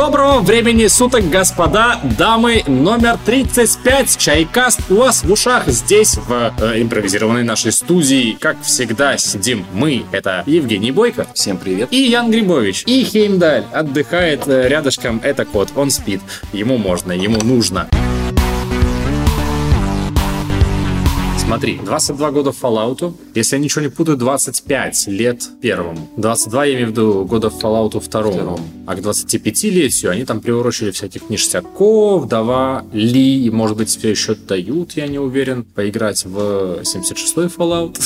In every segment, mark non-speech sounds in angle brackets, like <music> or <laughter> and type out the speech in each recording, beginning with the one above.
Доброго времени суток, господа, дамы, номер 35, Чайкаст у вас в ушах здесь, в э, импровизированной нашей студии. Как всегда, сидим мы, это Евгений Бойко. Всем привет. И Ян Грибович. И Хеймдаль отдыхает э, рядышком, это кот, он спит. Ему можно, ему нужно. Смотри, 22 года Fallout, если я ничего не путаю, 25 лет первому. 22, я имею в виду, года Fallout второму. Второму. А к 25-летию они там приурочили всяких ништяков, давали, и, может быть, все еще дают, я не уверен, поиграть в 76-й Fallout.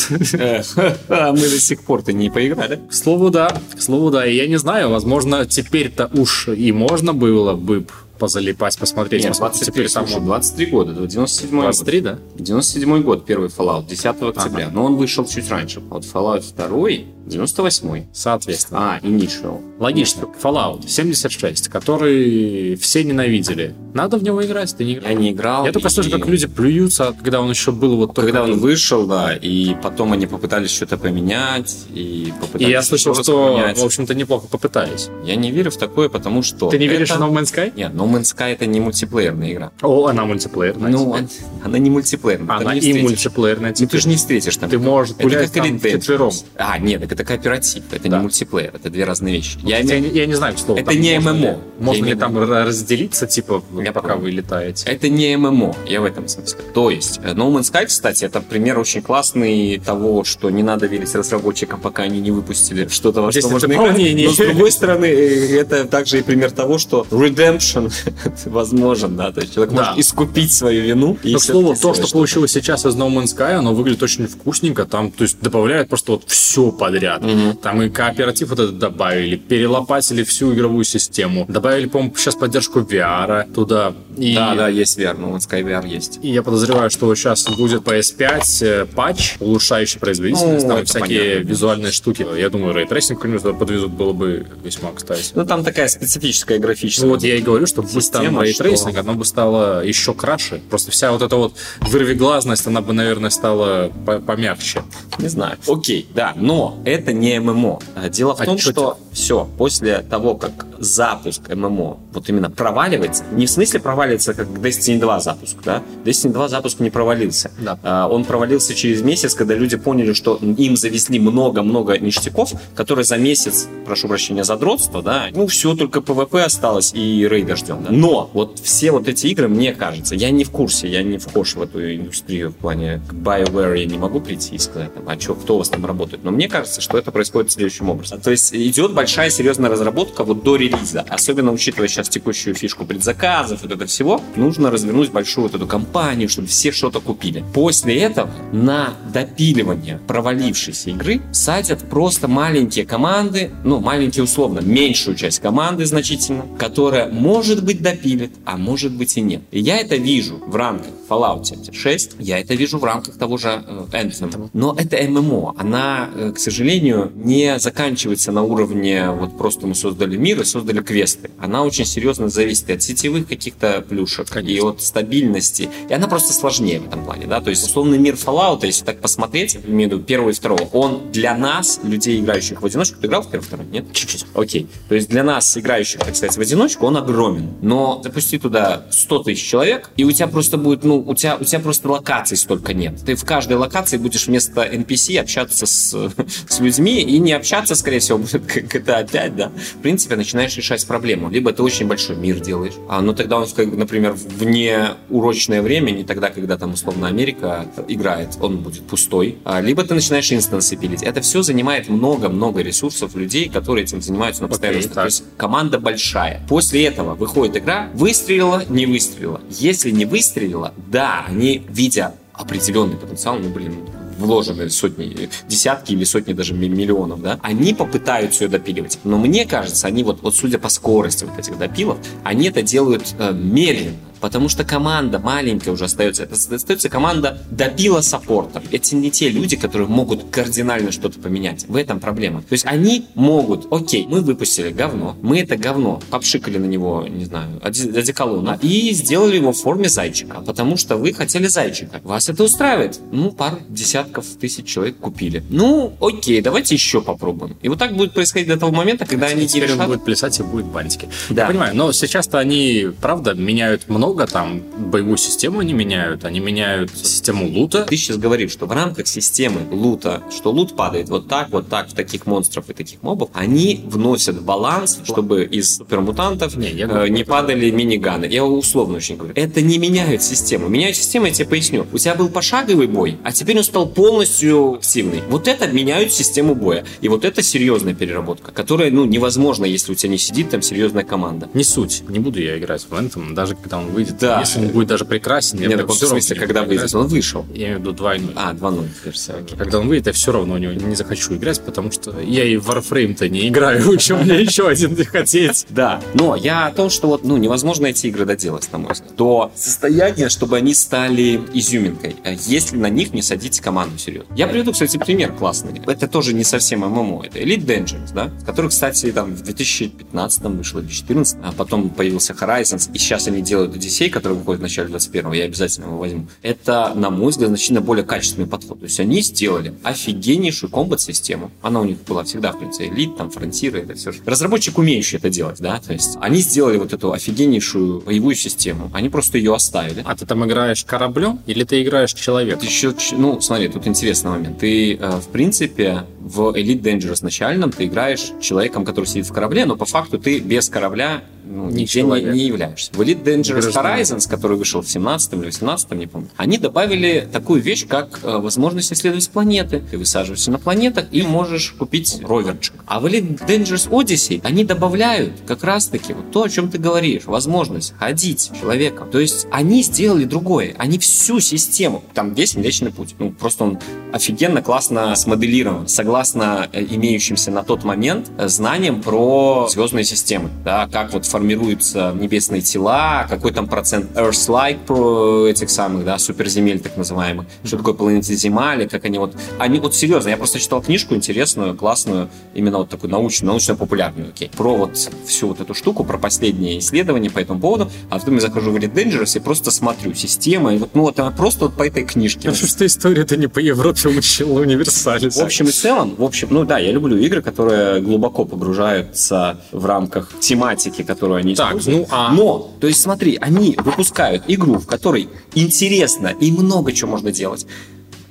<laughs> Мы до сих пор-то не поиграли. К слову, да. К слову, да. И я не знаю, возможно, теперь-то уж и можно было бы позалипать, посмотреть. Нет, насколько 23, теперь слушай, 23 года, 97 23, да? 97 год первый Fallout, 10 октября. Но он вышел чуть раньше. Вот Fallout 2 98 Соответственно. А, Initial. Логично. Fallout 76, который все ненавидели. Надо в него играть, ты не играл? Я не играл. Я только и- слышу, как люди плюются, когда он еще был вот только... Когда он вышел, да, и потом они попытались что-то поменять, и попытались И я слышал, что, поменять. в общем-то, неплохо попытались. Я не верю в такое, потому что... Ты не веришь это- в No Man's Sky? Нет, No Man's Sky это не мультиплеерная игра. О, она мультиплеерная. Ну, он- она не мультиплеерная. Она не и встретишь. мультиплеерная. Ну, ты же не встретишь там. Ты можешь Это гулять как там вчетвером. А, нет, так это кооператив, это Да. не мультиплеер, это две разные вещи. Я, Я не- я не знаю, что Это не можно ММО. ли- Можно Я ли там ра- разделиться, типа, Я пока понял. вы летаете? Это не ММО, я в этом смысле. То есть, э, No Man's Sky, кстати, это пример очень классный того, что не надо верить разработчикам, пока они не выпустили что-то, во Здесь что можно играть. Но с другой стороны, э, это также и пример того, что redemption <laughs> возможен, да, то есть человек Да. может искупить свою вину. и Но, к слову, то, что получилось сейчас из No Man's Sky, оно выглядит очень вкусненько. Там, то есть, добавляют просто вот все подряд. Там и кооператив вот этот добавили, перелопатили всю игровую систему. Добавили, по-моему, сейчас поддержку VR туда. И, Да, да, есть VR, No Man's Sky VR есть. и я подозреваю, что сейчас будет PS5 э, патч, улучшающий производительность, Ну, там всякие понятно. визуальные штуки. Я думаю, ray tracing к нему туда подвезут, было бы весьма кстати. Ну, там такая специфическая графическая. Ну вот я и говорю, что будет там Система, ray tracing, что- оно бы стало еще краше. Просто вся вот эта вот вырвиглазность, она бы, наверное, стала по- помягче. Не знаю. Окей, да, но это не ММО. А Дело в А том, чё что все, после того, как запуск ММО вот именно проваливается, не в смысле проваливается, как Destiny 2 запуск, да? Destiny 2 запуск не провалился. Да. А, Он провалился через месяц, когда люди поняли, что им завезли много-много ништяков, которые за месяц, прошу прощения, задротство, да, ну все, только ПВП осталось и рейда ждем, да. Но вот все вот эти игры, мне кажется, я не в курсе, я не вхож в эту индустрию в плане к BioWare я не могу прийти и сказать, там, а чё, кто у вас там работает. Но мне кажется, что это происходит следующим образом. То есть идет большая серьезная разработка вот до релиза, особенно учитывая сейчас текущую фишку предзаказов, вот это всего, нужно развернуть большую вот эту компанию, чтобы все что-то купили. После этого на допиливание провалившейся игры садят просто маленькие команды, ну, маленькие условно, меньшую часть команды значительно, которая, может быть, допилит, а может быть и нет. И я это вижу в рамках Fallout 76, я это вижу в рамках того же э, Anthem. Но это ММО, она, э, к сожалению, не заканчивается на уровне вот просто мы создали мир и создали квесты. Она очень серьезно зависит и от сетевых каких-то плюшек, и Конечно. от стабильности. И она просто сложнее в этом плане, да, то есть условный мир Fallout, если так посмотреть, имею в виду первого и второго, он для нас, людей, играющих в одиночку, ты играл в первый и второй, нет? Чуть-чуть. Окей. То есть для нас, играющих, так сказать, в одиночку, он огромен. Но запусти туда 100 тысяч человек, и у тебя просто будет, ну, у тебя, у тебя просто локаций столько нет. Ты в каждой локации будешь вместо NPC общаться с, <laughs> с людьми, и не общаться, скорее всего, будет как GTA 5, да. В принципе, начинаешь решать проблему. Либо ты очень большой мир делаешь, а, ну тогда он, например, вне урочное время, не тогда, когда там, условно, Америка играет, он будет пустой. А, либо ты начинаешь инстансы пилить. Это все занимает много-много ресурсов людей, которые этим занимаются на постоянной так. То есть команда большая. После этого выходит игра, выстрелила, не выстрелила. Если не выстрелила, да, они, видя определенный потенциал, ну, блин, вложены сотни, десятки или сотни даже ми- миллионов, да, они попытаются ее допиливать. Но мне кажется, они вот, вот судя по скорости вот этих допилов, они это делают э, медленно. Потому что команда маленькая уже остается. Это остается команда допила саппорта. Это не те люди, которые могут кардинально что-то поменять. В этом проблема. То есть они могут, окей, мы выпустили говно, мы это говно попшикали на него, не знаю, одеколона и сделали его в форме зайчика, потому что вы хотели зайчика. Вас это устраивает? Ну, пару десятков тысяч человек купили. Ну, окей, давайте еще попробуем. И вот так будет происходить до того момента, когда они Теперь решат... он будет плясать и будет бантики. Да. Я понимаю, но сейчас-то они, правда, меняют много там, боевую систему они меняют, они меняют систему лута. Ты сейчас говоришь, что в рамках системы лута, что лут падает вот так, вот так, в таких монстров и таких мобов, они вносят баланс, чтобы из супермутантов Не, я э, говорю, не это- падали миниганы. Я условно очень говорю. Это не меняет систему. Меняют систему, я тебе поясню. У тебя был пошаговый бой, а теперь он стал полностью активный. Вот это меняют систему боя. И вот это серьезная переработка, которая, ну, невозможно, если у тебя не сидит там серьезная команда. Не суть, не буду я играть в Anthem, даже когда он выйдет. Да. Если он будет даже прекрасен, я Нет, так в всё равно смысле, когда выйдет? Он вышел. Я имею в виду 2.0. А, 2.0 версия. Когда он выйдет, я все равно у него не захочу играть, потому что я и в Warframe-то не играю, <laughs> чем мне еще один хотеть. Да, но я о том, что вот, ну, невозможно эти игры доделать, на мой взгляд, до состояния, чтобы они стали изюминкой, э, если на них не садить команду серьезно. Я приведу, кстати, пример классный. Это тоже не совсем ММО, это Elite Dangerous, да, который, кстати, там в 2015 вышел или 2014, а потом появился Horizons, и сейчас они делают Odyssey, который выходит в начале 21 я обязательно его возьму. Это, на мой взгляд, значительно более качественный подход. То есть они сделали офигеннейшую комбат-систему. Она у них была всегда, в принципе, Elite, там, Frontier, это все. Разработчик, умеющий это делать, да, то есть они сделали вот эту офигеннейшую боевую систему. Они просто ее оставили. А ты там играешь кораблем или ты играешь человеком? Ты еще, ну, смотри, тут интересный момент. Ты, э, в принципе, в Elite Dangerous начальном ты играешь человеком, который сидит в корабле, но по факту ты без корабля ну, Не нигде не, не являешься. В Elite Dangerous Гражданин. Horizons, который вышел в 17 или 18 не помню, они добавили такую вещь, как э, возможность исследовать планеты. Ты высаживаешься на планетах и можешь купить роверчик. А в Elite Dangerous Odyssey они добавляют как раз-таки вот то, о чем ты говоришь, возможность ходить человеком. То есть они сделали другое. Они всю систему, там весь Млечный Путь, ну просто он офигенно классно смоделирован, согласно э, имеющимся на тот момент э, знаниям про звездные системы, да, как вот формируются небесные тела, какой там процент Earth-like про этих самых, да, суперземель так называемых, что такое планеты Земали, как они вот, они вот серьезно, я просто читал книжку интересную, классную, именно вот такую научную, научно-популярную, окей, про вот всю вот эту штуку, про последние исследования по этому поводу, а потом я захожу в Elite Dangerous и просто смотрю система, и вот, ну вот она просто вот по этой книжке. Потому что история-то не по Европе учила универсалис. В общем и целом, в общем, ну да, я люблю игры, которые глубоко погружаются в рамках тематики, которую они Так, используют. ну а- Но, то есть смотри, они выпускают игру, в которой интересно и много чего можно делать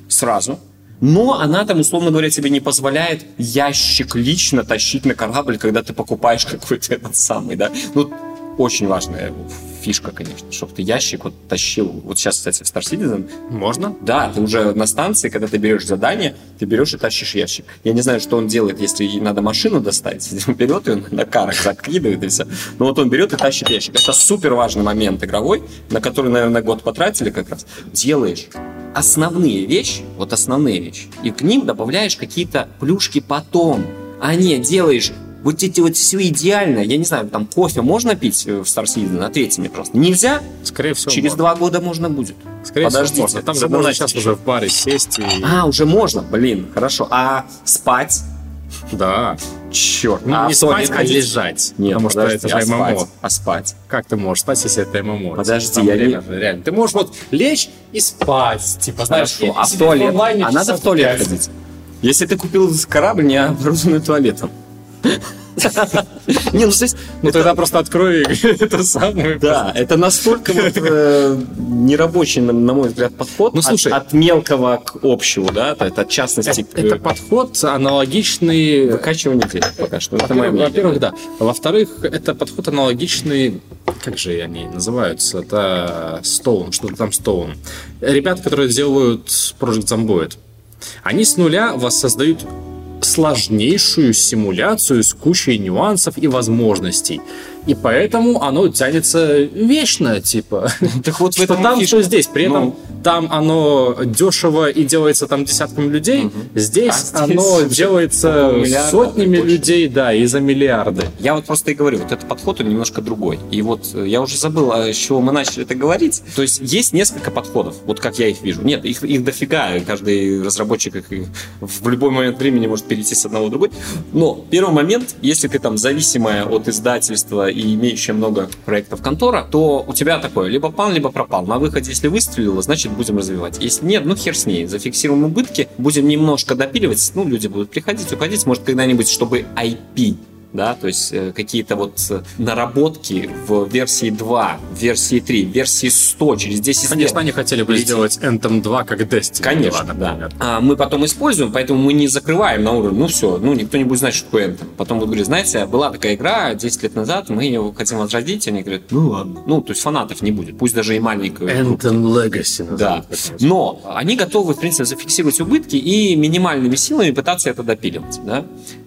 сразу, но она там, условно говоря, тебе не позволяет ящик лично тащить на корабль, когда ты покупаешь <laughs> какой-то этот самый, да. Ну, очень важная фишка, конечно, чтобы ты ящик вот тащил. Вот сейчас, кстати, в Star Citizen Можно? да, ты уже на станции, когда ты берешь задание, ты берешь и тащишь ящик. Я не знаю, что он делает, если ей надо машину достать. <laughs> Он берет ее на карах закидывает и все. Но вот он берет и тащит ящик. Это супер важный момент игровой, на который, наверное, год потратили как раз. Делаешь основные вещи, вот основные вещи, и к ним добавляешь какие-то плюшки потом, а не делаешь вот эти вот все идеально. Я не знаю, там кофе можно пить э, в Star Citizen? Ответьте мне просто. Нельзя? Скорее всего, Через можно. два года можно будет. Скорее Подождите, всего, можно. Там же можно сейчас уже в баре сесть и... А, уже можно? Блин, хорошо. А спать? Да. Черт. Ну, а не спать, а лежать. Нет, потому что подожди, это а же спать? ММО. А спать? Как ты можешь спать, если это ММО? Подожди, я реально, не- реально. Ты можешь вот лечь и спать. Типа, знаешь, Хорошо. и А в туалет? А надо в туалет ходить? Если ты купил корабль, не оборудованный туалетом. <laughs> Не, ну то есть, Ну тогда просто открой <laughs> это самое. да, это настолько вот, э, нерабочий, на, мой взгляд, подход Ну, слушай. от, мелкого к общему, да, от частности к Это подход аналогичный... выкачиванию денег пока что. Это мое Во-первых, да. Во-вторых, это подход аналогичный, как же они называются? Это Stone, что-то там Stone. Ребята, которые делают Project Zomboid, они с нуля воссоздают сложнейшую симуляцию с кучей нюансов и возможностей. И поэтому оно тянется вечно, типа. <laughs> Так вот Что там, фишка. что здесь. При этом Ну. там оно дешево и делается там десятками людей. Здесь, А здесь оно <laughs> делается сотнями людей, да, и за миллиарды. Я вот просто и говорю, вот этот подход, он немножко другой. И вот э, я уже забыл, а с чего мы начали это говорить. То есть есть несколько подходов, вот как я их вижу. Нет, их, их дофига, каждый разработчик их в любой момент времени может перейти с одного в другой. Но первый момент, если ты там зависимая от издательства и имеющая много проектов контора, то у тебя такое, либо пал, либо пропал. На выходе, если выстрелило, значит будем развивать. Если нет, ну хер с ней, зафиксируем убытки, будем немножко допиливать, ну люди будут приходить, уходить, может когда-нибудь, чтобы IP да, то есть э, какие-то вот э, наработки в версии 2, в версии 3, в версии 100 через 10 Конечно, лет. они хотели бы сделать Anthem 2 как Destiny 2, Конечно, да. например. А мы потом используем, поэтому мы не закрываем на уровне, ну все, ну никто не будет знать, что такое Anthem. Потом будут говорить, знаете, была такая игра 10 лет назад, мы ее хотим возродить, они говорят, ну ладно. Ну, то есть фанатов не будет, пусть даже и маленькую. Anthem Legacy Да. Но они готовы, в принципе, зафиксировать убытки и минимальными силами пытаться это допиливать. Да?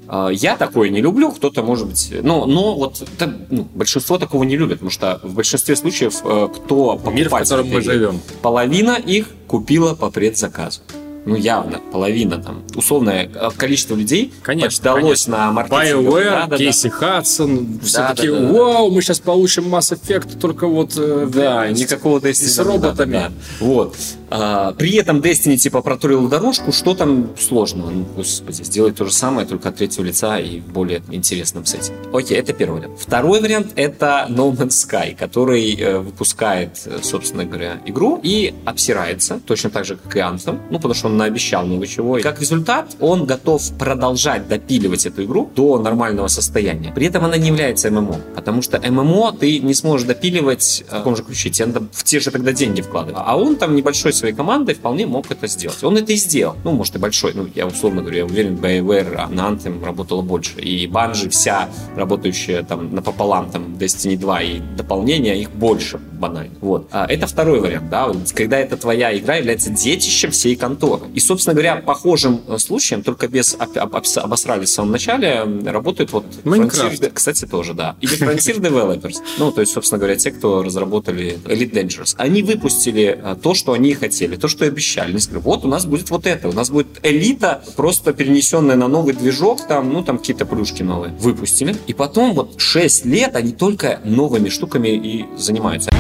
А, Я такое не люблю, кто-то может быть... Но, но вот это, ну, большинство такого не любит, потому что в большинстве случаев э, кто покупатель Мир, в котором мы живем. Половина их купила по предзаказу. Ну, явно, половина там. Условное э, количество людей Конечно, поддалось на маркетинг. BioWare, Да-да-да. Кейси Хадсон, все Да, такие, да, да, да. вау, мы сейчас получим Mass Effect, только вот... э, Да, никакого Destiny. с там не роботами. надо, да. Вот. А, при этом Destiny типа проторил дорожку, что там сложного? Ну, господи, сделать то же самое, только от третьего лица и в более интересном сете. Окей, это первый вариант. Второй вариант это No Man's Sky, который э, выпускает, собственно говоря, игру и обсирается, точно так же, как и Anthem, ну, потому что он наобещал много чего. И как результат, он готов продолжать допиливать эту игру до нормального состояния. При этом она не является ММО, потому что ММО ты не сможешь допиливать э, в таком же ключе, тебе надо в те же тогда деньги вкладывать. А он там небольшой своей командой вполне мог это сделать. Он это и сделал. Ну, может, и большой. Ну, я условно говорю, я уверен, BioWare на Anthem работала больше. И Bungie вся, работающая там напополам, там, Destiny 2 и дополнения, их больше банально. Вот. А это второй вариант, да, когда эта твоя игра является детищем всей конторы. И, собственно говоря, похожим э, случаем, только без об- об- обосрали в самом начале, работают вот Майнкрафт. Frontier- кстати, тоже, да. Или Frontier Developers. Ну, то есть, собственно говоря, те, кто разработали Elite Dangerous. Они выпустили а, то, что они хотели, то, что и обещали. Они сказали, вот у нас будет вот это, у нас будет элита, просто перенесенная на новый движок, там, ну, там какие-то плюшки новые. Выпустили. И потом вот 6 лет они только новыми штуками и занимаются.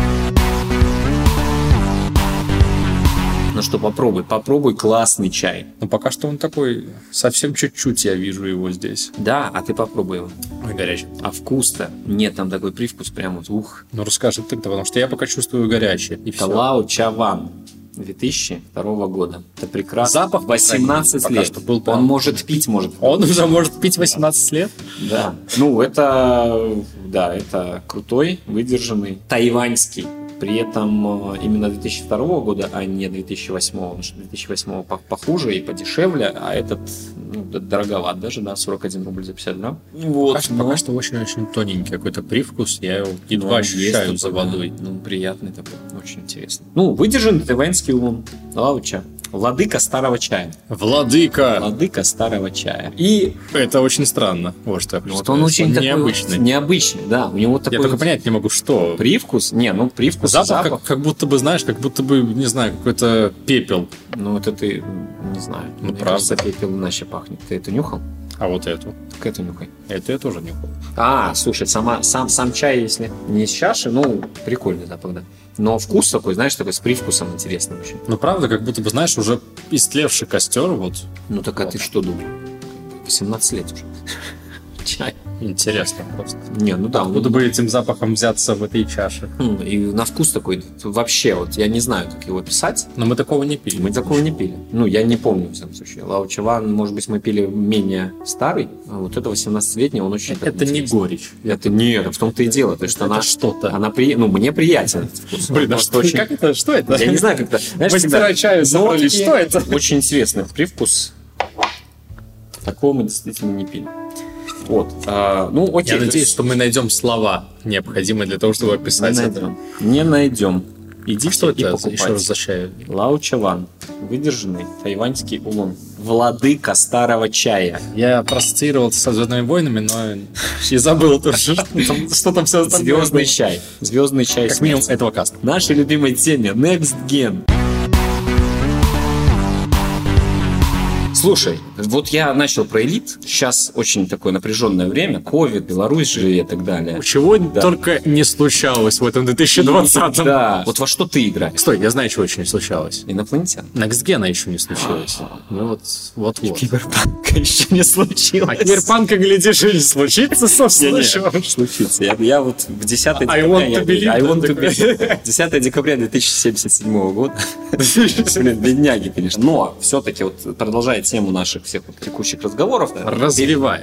Ну что, попробуй, попробуй классный чай. Но пока что он такой, совсем чуть-чуть я вижу его здесь. Да, а ты попробуй его. Ой, горячий. А вкус-то? Нет, там такой привкус прям вот, ух. Ну расскажи ты потому что я пока чувствую горячий. И. Талао Чаван 2002 года. Это прекрасно. Запах 18 пока лет. что был Он прям- может пить, может. Он уже может пить 18 лет? Да. Ну, это, да, это крутой, выдержанный, тайваньский. При этом э, именно 2002 года, а не 2008, потому что 2008 по- похуже и подешевле, а этот ну, дороговат даже, да, 41 рубль за 50 грамм. Вот, Пока, что, но- пока что очень-очень тоненький какой-то привкус. Я его Ну, едва он ощущаю есть за такой, да. водой. Ну, приятный такой, очень интересный. Ну, выдержан тайваньский ум. Лауча. Владыка старого чая. Владыка! Владыка старого чая. И Это очень странно. Вот что я сказать. он очень такой необычный. необычный, да. У него такой Я только вот понять не могу, что. привкус. Не, ну привкус, Запах, запах. Как, как будто бы, знаешь, как будто бы, не знаю, какой-то пепел. Ну, это ты, не знаю. Ну, Мне правда. кажется, пепел иначе пахнет. Ты это нюхал? А вот эту. Так это нюхай. Это я тоже нюхал. А, слушай, сама, сам, сам чай, если не из чаши, ну, прикольный запах, да. Но вкус такой, знаешь, такой с привкусом интересный очень. Ну, правда, как будто бы, знаешь, уже истлевший костер, вот, Ну, так а ты что думал? 18 лет уже. Чай. интересно просто. Не, ну да, Как будто бы этим запахом взяться в этой чаше. М, И на вкус такой, вообще, вот я не знаю, как его писать. Но мы такого не пили. Мы такого не пили. Ну, я не помню, в всяком случае. Лао Чаван, может быть, мы пили менее старый, а вот это 18-летний, он очень Это не горечь. Это нет, в том-то и дело. То есть Это она, что-то. она при... ну, мне приятен этот вкус. Блин, а Он что, очень- как это? Что это? Я не знаю, как это. Знаешь, Мастера собрались. нотки, Что это? Очень интересный привкус. Такого мы действительно не пили. Вот. а, ну, окей. Я надеюсь, что мы найдем слова, необходимые для того, чтобы не описать это. найдем. Не найдем. Идите Что и это? покупайте. Еще раз за чай. Лао Чаван. Выдержанный тайваньский улон. владыка старого чая. Я проассоциировал это со Звездными войнами, но и забыл тоже, что там, что все остальное. Звездный чай. Звездный чай. Как минимум этого каста. Нашей любимой теме Next Gen. Слушай, вот я начал про элит. Сейчас очень такое напряженное время. Ковид, Беларусь же и так далее. Чего Да. только не случалось в этом 2020 Да. Вот во что ты играешь? Стой, я знаю, чего еще не случалось. Инопланетян. Некстгена еще не случилось. Ну вот, вот, вот. Киберпанка еще не случилось. А киберпанка, глядишь, и не случится, собственно. Не-не, случится. Я, я вот в 10 декабря... I want to говорю, believe, I want да, to такой. believe. 10 декабря 2077 года. <laughs> Блин, бедняги, конечно. Но все-таки вот продолжая тему наших всех вот текущих разговоров, да,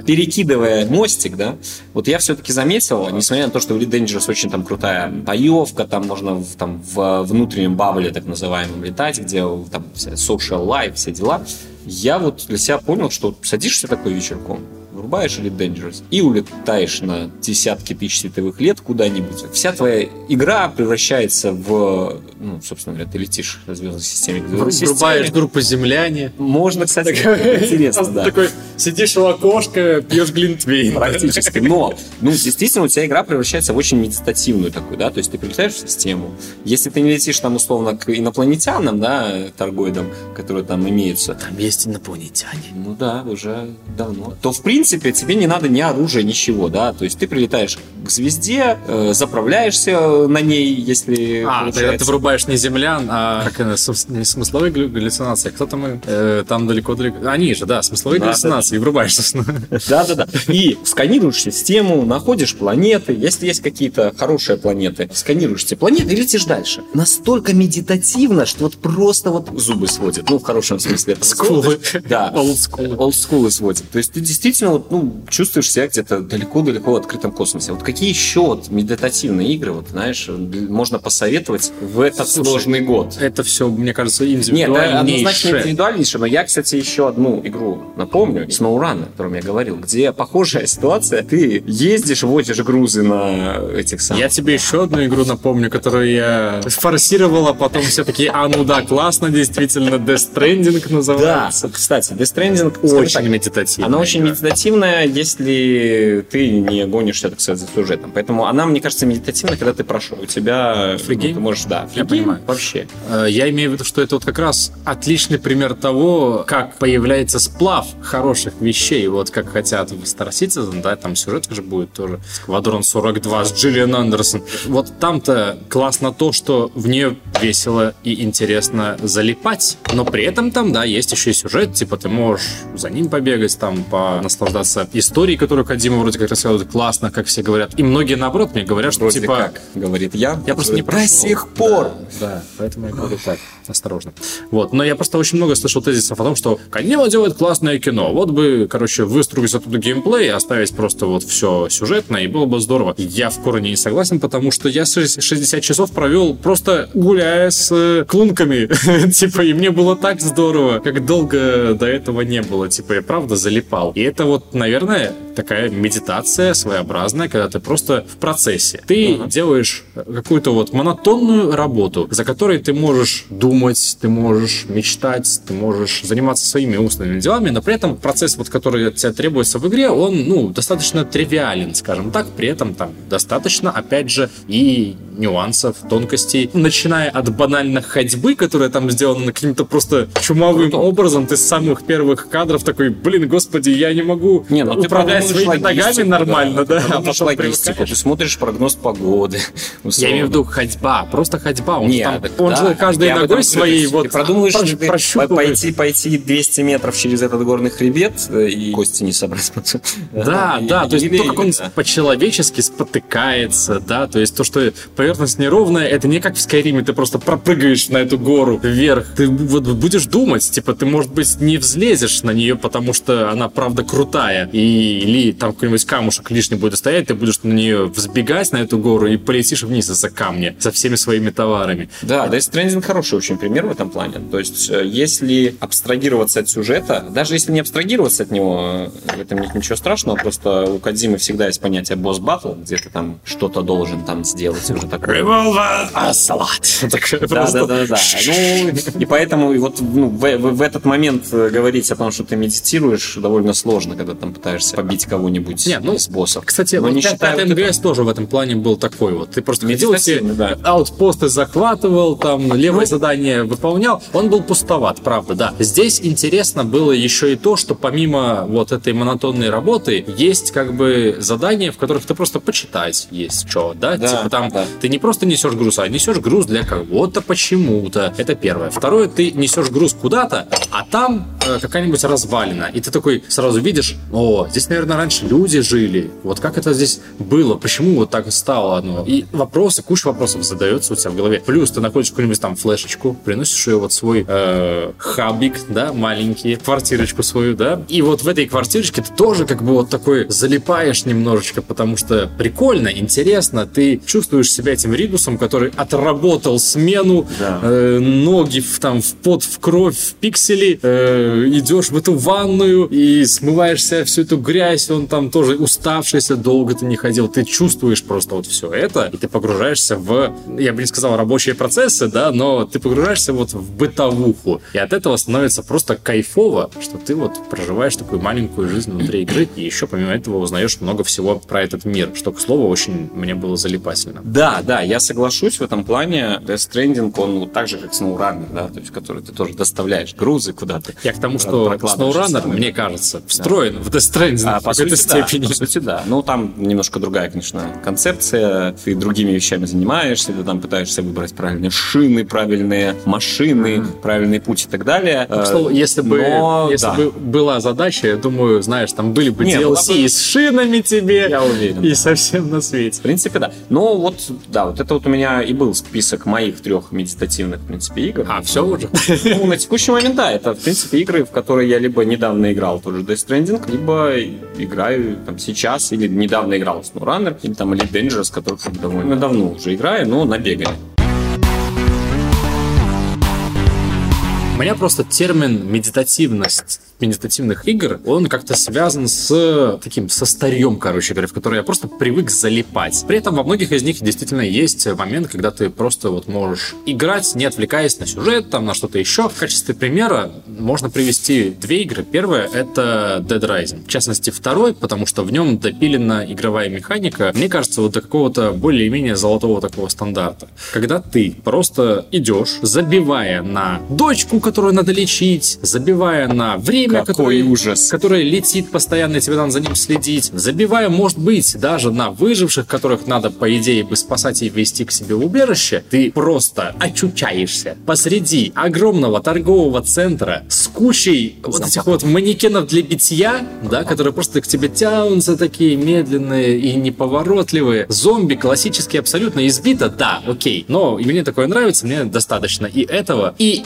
перекидывая мостик, да, вот я все-таки заметил, несмотря на то, что в Elite Dangerous очень там крутая боевка, там можно в, там, в внутреннем бабле так называемом летать, где там social life, все дела, я вот для себя понял, что садишься такой вечерком, врубаешь Elite Dangerous и улетаешь на десятки тысяч световых лет куда-нибудь. Вся твоя игра превращается в, ну, собственно говоря, ты летишь в звездной системе. к звездной системе. Врубаешь группу земляне. Можно, кстати, интересно, да. Такой сидишь у окошка, пьешь глинтвейн. Практически. Но, ну, действительно, у тебя игра превращается в очень медитативную такую, да, то есть ты прилетаешь в систему. Если ты не летишь там условно к инопланетянам, да, торгоидам, которые там имеются, Там есть инопланетяне. ну да, уже давно. То, в принципе, тебе не надо ни оружия, ничего, да. То есть ты прилетаешь к звезде, э, заправляешься на ней, если А, тогда ты получается. врубаешь не землян, а как это, не смысловые галлю- галлюцинации. Кто там э, там далеко-далеко. Они же, да, смысловые Да, галлюцинации. И врубаешь, собственно. <laughs> Да-да-да. И сканируешь систему, находишь планеты. Если есть какие-то хорошие планеты, сканируешь эти планеты и летишь дальше. Настолько медитативно, что вот просто вот зубы сводит. Ну, в хорошем смысле. Скулы. Да. Олдскулы. Олдскулы сводит. То есть ты действительно вот, ну, чувствуешь себя где-то далеко-далеко в открытом космосе. Вот какие еще вот медитативные игры, вот, знаешь, можно посоветовать в этот Слушай, сложный год? Это все, мне кажется, Нет, это однозначно индивидуальнейшее. но я, кстати, еще одну игру напомню, SnowRun, о котором я говорил, где похожая ситуация, ты ездишь, возишь грузы на этих самых... Я тебе еще одну игру напомню, которую я форсировал, а потом все таки а ну да, классно, действительно, Death Stranding Да, называется. кстати, Death Stranding Очень так, медитативная Она очень игра. Медитативная, если ты не гонишься, так сказать, за сюжетом. Поэтому она, мне кажется, медитативна, когда ты прошел. У тебя... Free ну, ты можешь, да, Я free game понимаю. Вообще. Э, Я имею в виду, что это вот как раз отличный пример того, как появляется сплав хороших вещей. Вот как хотят в Star Citizen, да, там сюжет же будет тоже. Сквадрон 42 с Джиллиан Андерсон. Вот там-то классно то, что в нее весело и интересно залипать. Но при этом там, да, есть еще и сюжет, типа ты можешь за ним побегать, там, наслаждаться историей, которую Кадима вроде как рассказывает классно, как все говорят. И многие, наоборот, мне говорят, что Вроде типа... как, говорит я. Я просто не До прошел. сих пор. Да, да, поэтому я говорю так, осторожно. Вот, но я просто очень много слышал тезисов о том, что Кадима делает классное кино. Вот бы, короче, выстроить оттуда геймплей, оставить просто вот все сюжетное, и было бы здорово. Я в корне не согласен, потому что я шесть- 60 часов провел просто гуляя с э, клунками. <laughs> Типа, и мне было так здорово, как долго до этого не было. Типа, я правда залипал. И это вот, наверное, такая медитация своеобразная, когда ты просто в процессе. Ты делаешь какую-то вот монотонную работу, за которой ты можешь думать, ты можешь мечтать, ты можешь заниматься своими умственными делами, но при этом процесс, вот, который от тебя требуется в игре, он, ну, достаточно тривиален, скажем так, при этом там достаточно, опять же, и нюансов, тонкостей, начиная от банальной ходьбы, которая там сделана каким-то просто чумовым образом, ты с самых первых кадров такой, блин, господи, я не могу Не, ну управлять своими ногами нормально, да, Ты а потом логистику, привыкаешь. ты смотришь прогноз погоды. Я имею в виду ходьба, просто ходьба. Он, же Нет, там- так он да, же каждой ногой своей вот Ты продумываешь, пойти, пойти 200 метров через этот горный хребет э, и кости не собрать. Да, да, то есть то, как он да. по-человечески спотыкается, да, то есть то, что поверхность неровная, это не как в Скайриме, ты просто пропрыгаешь на эту гору вверх, ты вот будешь думать, типа, ты, может быть, не взлезешь на нее, потому что она, правда, крутая, и, или там какой-нибудь камушек лишний будет стоять, ты будешь на нее взбегать, на эту гору, и полетишь вниз из-за камня со всеми своими товарами. Да, Death Stranding хороший очень пример в этом плане. То есть, э, если абстрагироваться от сюжета, даже если не абстрагироваться от него, э, в этом нет ничего страшного, просто у Кадзимы всегда есть понятие босс батл, где ты там что-то должен там сделать уже там такой... Revolver Ocelot. Да, да, да, да. <laughs> Ну, и поэтому и вот ну, в, в, в этот момент э, говорить о том, что ты медитируешь, довольно сложно, когда там пытаешься побить кого-нибудь Не, ну, из боссов. Кстати, Но вот не считая МГС тоже в этом плане был такой вот. Ты просто ходил все да. аутпосты захватывал, там левое задание выполнял. Он был пустоват, правда, да. Здесь интересно было еще и то, что помимо вот этой монотонной работы есть как бы задания, в которых ты просто почитать есть что, да? Да, типа там да. ты не просто несешь груз, а несешь груз для кого-то почему-то. Это первое. Второе, ты несешь груз куда-то, а там э, какая-нибудь развалина. И ты такой сразу видишь, о, здесь, наверное, раньше люди жили. Вот как это здесь было? Почему вот так стало оно? И вопросы, куча вопросов задается у тебя в голове. Плюс ты находишь какую-нибудь там флешечку, приносишь ее вот свой э, хабик, да, маленький, квартирочку свою, да. И вот в этой квартирочке ты тоже как бы вот такой залипаешь немножечко, потому что прикольно, интересно, ты чувствуешь себя этим Ридусом, который отработал смену, Да. э, ноги в, там в пот, в кровь, в пиксели, э, идешь в эту ванную и смываешься всю эту грязь, он там тоже уставшийся, долго ты не ходил, ты чувствуешь просто вот все это, и ты погружаешься в, я бы не сказал рабочие процессы, да, но ты погружаешься вот в бытовуху, и от этого становится просто кайфово, что ты вот проживаешь такую маленькую жизнь внутри игры, и еще помимо этого узнаешь много всего про этот мир, что, к слову, очень мне было залипательно. Да, да, я соглашусь в этом плане. Death Stranding, он вот так же, как SnowRunner, да, то есть, который ты тоже доставляешь грузы куда-то. Я к тому, что SnowRunner, мне кажется, встроен в Death Stranding А, какой-то сути, да, степени. по сути, да. Ну, там немножко другая, конечно, концепция. Ты другими вещами занимаешься, ты там пытаешься выбрать правильные шины, правильные машины, правильный путь и так далее. К слову, если бы, Но, если да. бы была задача, я думаю, знаешь, там были бы Не, была DLC бы- с шинами тебе. Я уверен, И да. совсем на свете. В принципе, да. Но вот, да, вот это вот у меня и был список моих трех медитативных, в принципе, игр. А, все уже? Ну, на текущий момент, да, это, в принципе, игры, в которые я либо недавно играл тоже Death Stranding, либо играю там сейчас, или недавно играл в SnowRunner, или там Elite Dangerous, который довольно давно уже играю, но на бегание. Меня просто термин медитативность медитативных игр, он как-то связан с таким, со старьем, короче говоря, в который я просто привык залипать. При этом во многих из них действительно есть момент, когда ты просто вот можешь играть, не отвлекаясь на сюжет, там, на что-то еще. В качестве примера можно привести две игры. Первая — это Dead Rising. В частности, второй, потому что в нем допилена игровая механика, мне кажется, вот до какого-то более-менее золотого такого стандарта. Когда ты просто идешь, забивая на дочку, которую надо лечить, забивая на время, Какой которое, ужас. которое летит постоянно, и тебе надо за ним следить, забивая, может быть, даже на выживших, которых надо, по идее, бы спасать и вести к себе в убежище, ты просто очучаешься. Посреди огромного торгового центра с кучей вот этих вот манекенов для битья, да, которые просто к тебе тянутся такие медленные и неповоротливые. Зомби классические абсолютно избито, да, окей, но мне такое нравится, мне достаточно и этого, и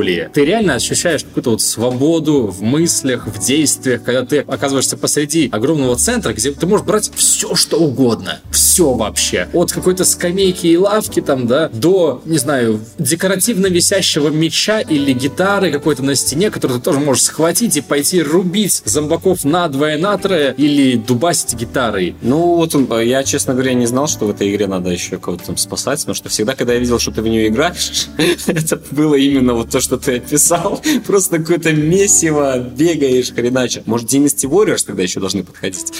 раздолье. Ты реально ощущаешь какую-то вот свободу в мыслях, в действиях, когда ты оказываешься посреди огромного центра, где ты можешь брать все, что угодно. Все вообще. От какой-то скамейки и лавки там, да, до, не знаю, декоративно висящего меча или гитары какой-то на стене, которую ты тоже можешь схватить и пойти рубить зомбаков надвое, натрое или дубасить гитарой. Ну, вот он, я, честно говоря, не знал, что в этой игре надо еще кого-то там спасать, потому что всегда, когда я видел, что ты в нее играешь, <laughs> это было именно вот то, что ты описал. <laughs> Просто какое-то месиво, бегаешь, хреначе. Может, Dynasty Warriors тогда еще должны подходить?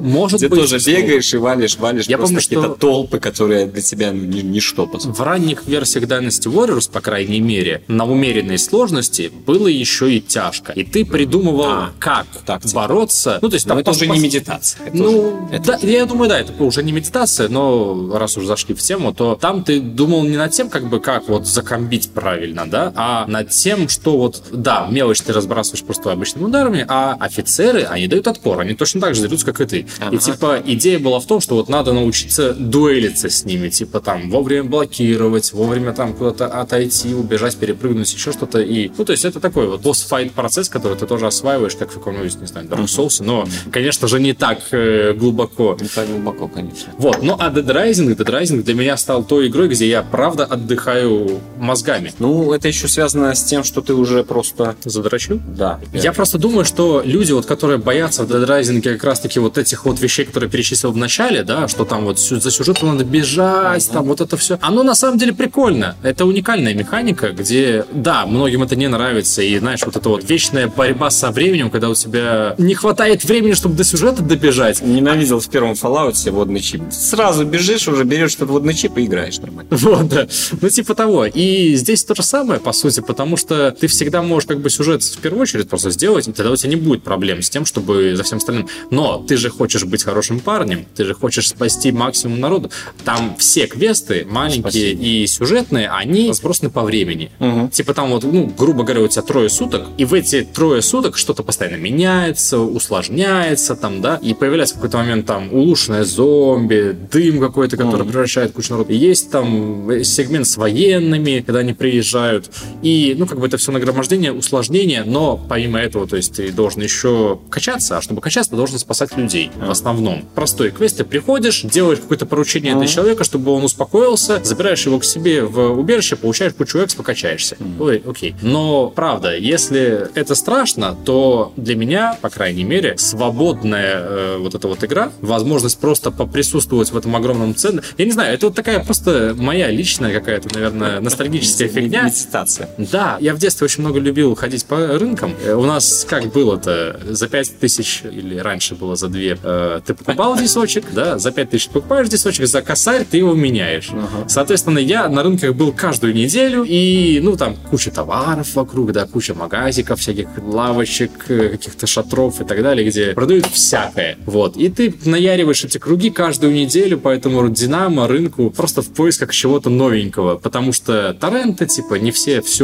Может Где быть, тоже бегаешь и валишь, валишь Я просто помню, что- какие-то толпы, которые для тебя ни- ничто, по. В ранних версиях Dynasty Warriors, по крайней мере, на умеренной сложности было еще и тяжко. И ты придумывал, А, как тактика. бороться. Ну, то есть там это уже не медитация. это Ну, я думаю, да, это уже не медитация, но раз уж зашли в тему, то там ты думал не над тем, как бы, как вот закомбить правильно, да, а над тем, что вот, да, мелочь ты разбрасываешь просто обычными ударами, а офицеры, они дают отпор, они точно так же дерутся, как и ты. И, Ага. типа, идея была в том, что вот надо научиться дуэлиться с ними, типа, там, вовремя блокировать, вовремя там куда-то отойти, убежать, перепрыгнуть, еще что-то, и, ну, то есть это такой вот босс-файт процесс, который ты тоже осваиваешь, как в каком-нибудь, не знаю, Dark Souls, но, конечно же, не так э, глубоко. Не так глубоко, конечно. Вот, ну а Dead Rising, Dead Rising для меня стал той игрой, где я правда отдыхаю мозгами. Ну, это еще связано связано с тем, что ты уже просто... Задрочил? Да. Я просто думаю, что люди, вот, которые боятся в Dead Rising как раз-таки вот этих вот вещей, которые перечислил в начале, да, что там вот за сюжетом надо бежать, там вот это все. Оно на самом деле прикольно. Это уникальная механика, где, да, многим это не нравится, и знаешь, вот эта вот вечная борьба со временем, когда у тебя не хватает времени, чтобы до сюжета добежать. Ненавидел в первом Fallout водный чип. Сразу бежишь, уже берешь этот водный чип и играешь нормально. Вот, да. Ну, типа того. И здесь то же самое, по сути, потому что ты всегда можешь как бы сюжет в первую очередь просто сделать, и тогда у тебя не будет проблем с тем, чтобы за всем остальным. Но ты же хочешь быть хорошим парнем, ты же хочешь спасти максимум народу. Там все квесты, маленькие Спасибо. и сюжетные, они разбросаны по времени. Мгм. Типа там вот, ну, грубо говоря, у тебя трое суток, и в эти трое суток что-то постоянно меняется, усложняется там, да, и появляется в какой-то момент там улучшенное зомби, дым какой-то, который Мгм. превращает кучу народа. И есть там э, сегмент с военными, когда они приезжают. И, ну, как бы это все нагромождение, усложнение, но помимо этого, то есть ты должен еще качаться, а чтобы качаться, ты должен спасать людей в основном. Простой квест, ты приходишь, делаешь какое-то поручение для человека, чтобы он успокоился, забираешь его к себе в убежище, получаешь кучу экспо, качаешься. Ой, окей. Но, правда, если это страшно, то для меня, по крайней мере, свободная э, вот эта вот игра, возможность просто поприсутствовать в этом огромном центре. Я не знаю, это вот такая просто моя личная какая-то, наверное, ностальгическая фигня. Медитация. Да, я в детстве очень много любил ходить по рынкам. У нас как было-то? За 5 тысяч, или раньше было за 2, э, ты покупал дисочек, да, за 5 тысяч покупаешь дисочек, за косарь ты его меняешь. Ага. Соответственно, я на рынках был каждую неделю, и, ну, там куча товаров вокруг, да, куча магазиков, всяких лавочек, э, каких-то шатров и так далее, где продают всякое. Вот. И ты наяриваешь эти круги каждую неделю по этому Динамо, рынку, просто в поисках чего-то новенького. Потому что торренты, типа, не все все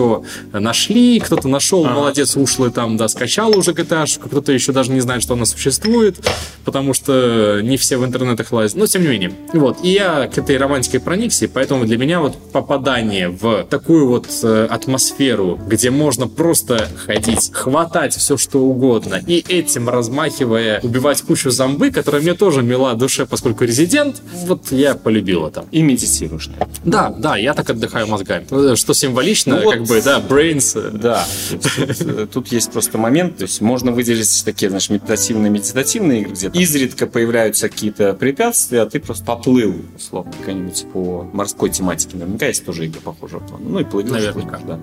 нашли, кто-то нашел, Ага. молодец, ушлый там, да, скачал уже GTA, кто-то еще даже не знает, что она существует, потому что не все в интернетах лазят. Но, тем не менее. Вот. И я к этой романтике проникся, и поэтому для меня вот попадание в такую вот э, атмосферу, где можно просто ходить, хватать все, что угодно, и этим размахивая, убивать кучу зомбы, которая мне тоже мила душе, поскольку резидент, вот я полюбил это. И медитируешь. Да, да, я так отдыхаю мозгами. Что символично, Ну вот. как бы, да, brains. э, Да, тут, э, тут есть просто момент, то есть можно выделить такие, знаешь, медитативные-медитативные игры, где изредка появляются какие-то препятствия, а ты просто поплыл, условно, какая-нибудь по морской тематике. Наверняка есть тоже игры похожего плана. Ну и плывешь, Наверняка. да.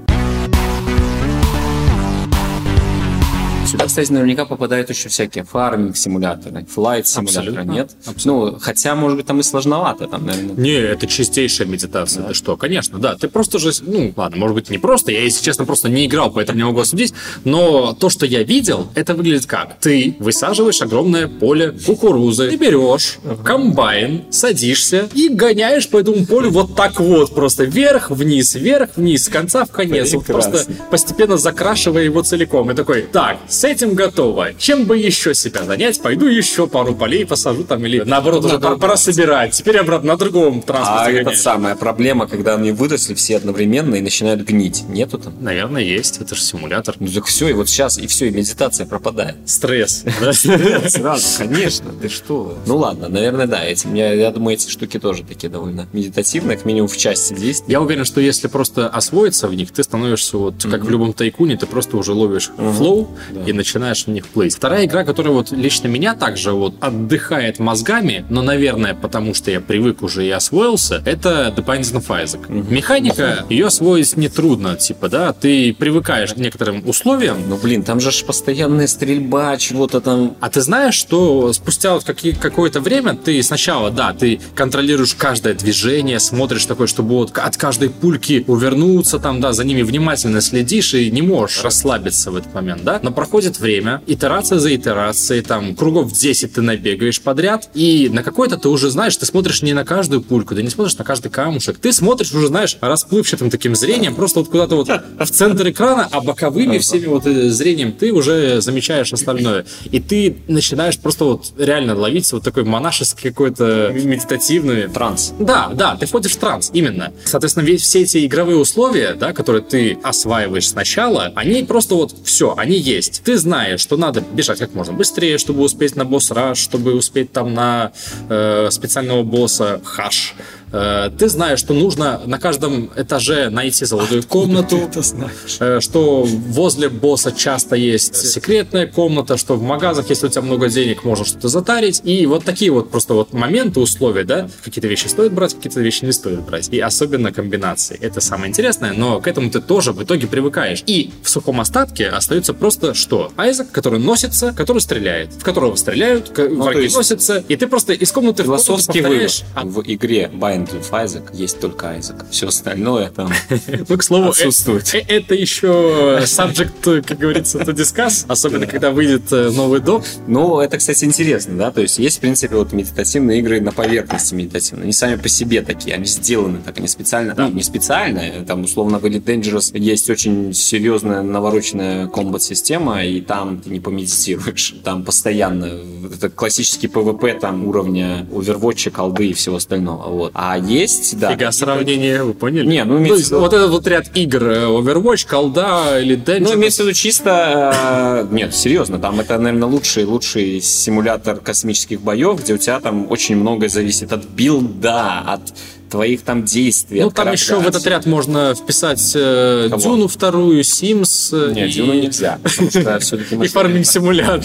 Сюда, кстати, наверняка попадают еще всякие фарминг-симуляторы, флайт-симуляторы, Абсолютно. нет? Ну, хотя, может быть, там и сложновато, там, наверное. Не, это чистейшая медитация. Ты что? Конечно, да. Ты просто же, ну, ладно, может быть, не просто. Я, если честно, просто не играл, поэтому не могу судить. Но то, что я видел, это выглядит как? Ты высаживаешь огромное поле кукурузы, ты берешь комбайн, садишься и гоняешь по этому полю вот так вот, просто вверх-вниз, вверх-вниз, с конца в конец. Вот Прекрасно. просто постепенно закрашивая его целиком. И такой, так, с этим готово. Чем бы еще себя занять? Пойду еще пару полей посажу там или наоборот уже пора, пора собирать. Теперь обратно на другом транспорте А это самая проблема, когда они выросли все одновременно и начинают гнить. Нету там? Наверное, есть. Это же симулятор. Ну так все, и вот сейчас, и все, и медитация пропадает. <laughs> Стресс. Сразу, конечно, ты что? Ну ладно, наверное, да, этим, я, я думаю, эти штуки тоже такие довольно медитативные, как минимум в части действий. Я уверен, что если просто освоиться в них, ты становишься вот как в любом тайкуне, ты просто уже ловишь флоу. И начинаешь в них плыть. Вторая игра, которая вот лично меня также вот отдыхает мозгами, но, наверное, потому что я привык уже и освоился, это The Binding of Isaac. Механика, ее освоить нетрудно, типа, да, ты привыкаешь к некоторым условиям, Ну блин, там же постоянная стрельба, чего-то там. А ты знаешь, что спустя вот какие- какое-то время ты сначала, да, ты контролируешь каждое движение, смотришь такое, чтобы вот от каждой пульки увернуться, там, да, за ними внимательно следишь и не можешь расслабиться в этот момент, да. Но проходит время, итерация за итерацией, там, кругов 10 ты набегаешь подряд, и на какой-то ты уже знаешь, ты смотришь не на каждую пульку, ты не смотришь на каждый камушек, ты смотришь уже, знаешь, расплывчатым таким зрением, просто вот куда-то вот в центр экрана, а боковыми всеми вот э, зрением ты уже замечаешь остальное. И ты начинаешь просто вот реально ловить вот такой монашеский какой-то медитативный Транс. да, да, ты входишь в транс, именно. Соответственно, весь все эти игровые условия, да, которые ты осваиваешь сначала, они просто вот все, они есть. Ты знаешь, что надо бежать как можно быстрее, чтобы успеть на босс раш, чтобы успеть там на э, специального босса хаш. Э, ты знаешь, что нужно на каждом этаже найти золотую <laughs> комнату, э, что возле босса часто есть секретная комната, что в магазах, если у тебя много денег, можно что-то затарить. И вот такие вот просто вот моменты, условия, да, какие-то вещи стоит брать, какие-то вещи не стоит брать. И особенно комбинации. Это самое интересное, но к этому ты тоже в итоге привыкаешь. И в сухом остатке остается просто что? Айзек, который носится, который стреляет, в которого стреляют, Ну, враги есть носятся, и ты просто из комнаты в комнату Философский повторяешь. вывод. В игре Bind of Isaac есть только Айзек. Все остальное там <laughs> Ну, к слову, отсутствует. э- э- это еще subject, как говорится, to discuss, особенно когда выйдет э, новый доп. Ну, это, кстати, интересно, да, то есть есть, в принципе, вот медитативные игры на поверхности медитативные, они сами по себе такие, они сделаны так, они специально, ну, не специально, там, условно, в Elite Dangerous есть очень серьезная навороченная комбат-система, и там ты не помедитируешь, там постоянно, это классический PvP там уровня Overwatch, колды и всего остального, вот. А есть, да, Фига сравнение, вы поняли? Не, ну, То есть вот этот вот ряд игр, э, Overwatch, колда или Dungeon. Ну, имеется в виду чисто... э, Нет, серьезно, там это, наверное, лучший, лучший симулятор космических боев, где у тебя там очень многое зависит от билда, от твоих там действий. Ну, там корабля, еще в этот ряд можно вписать э, Кого? Дюну вторую, Sims э, Нет, и, Дюну нельзя. <laughs> и фарминг симулятор.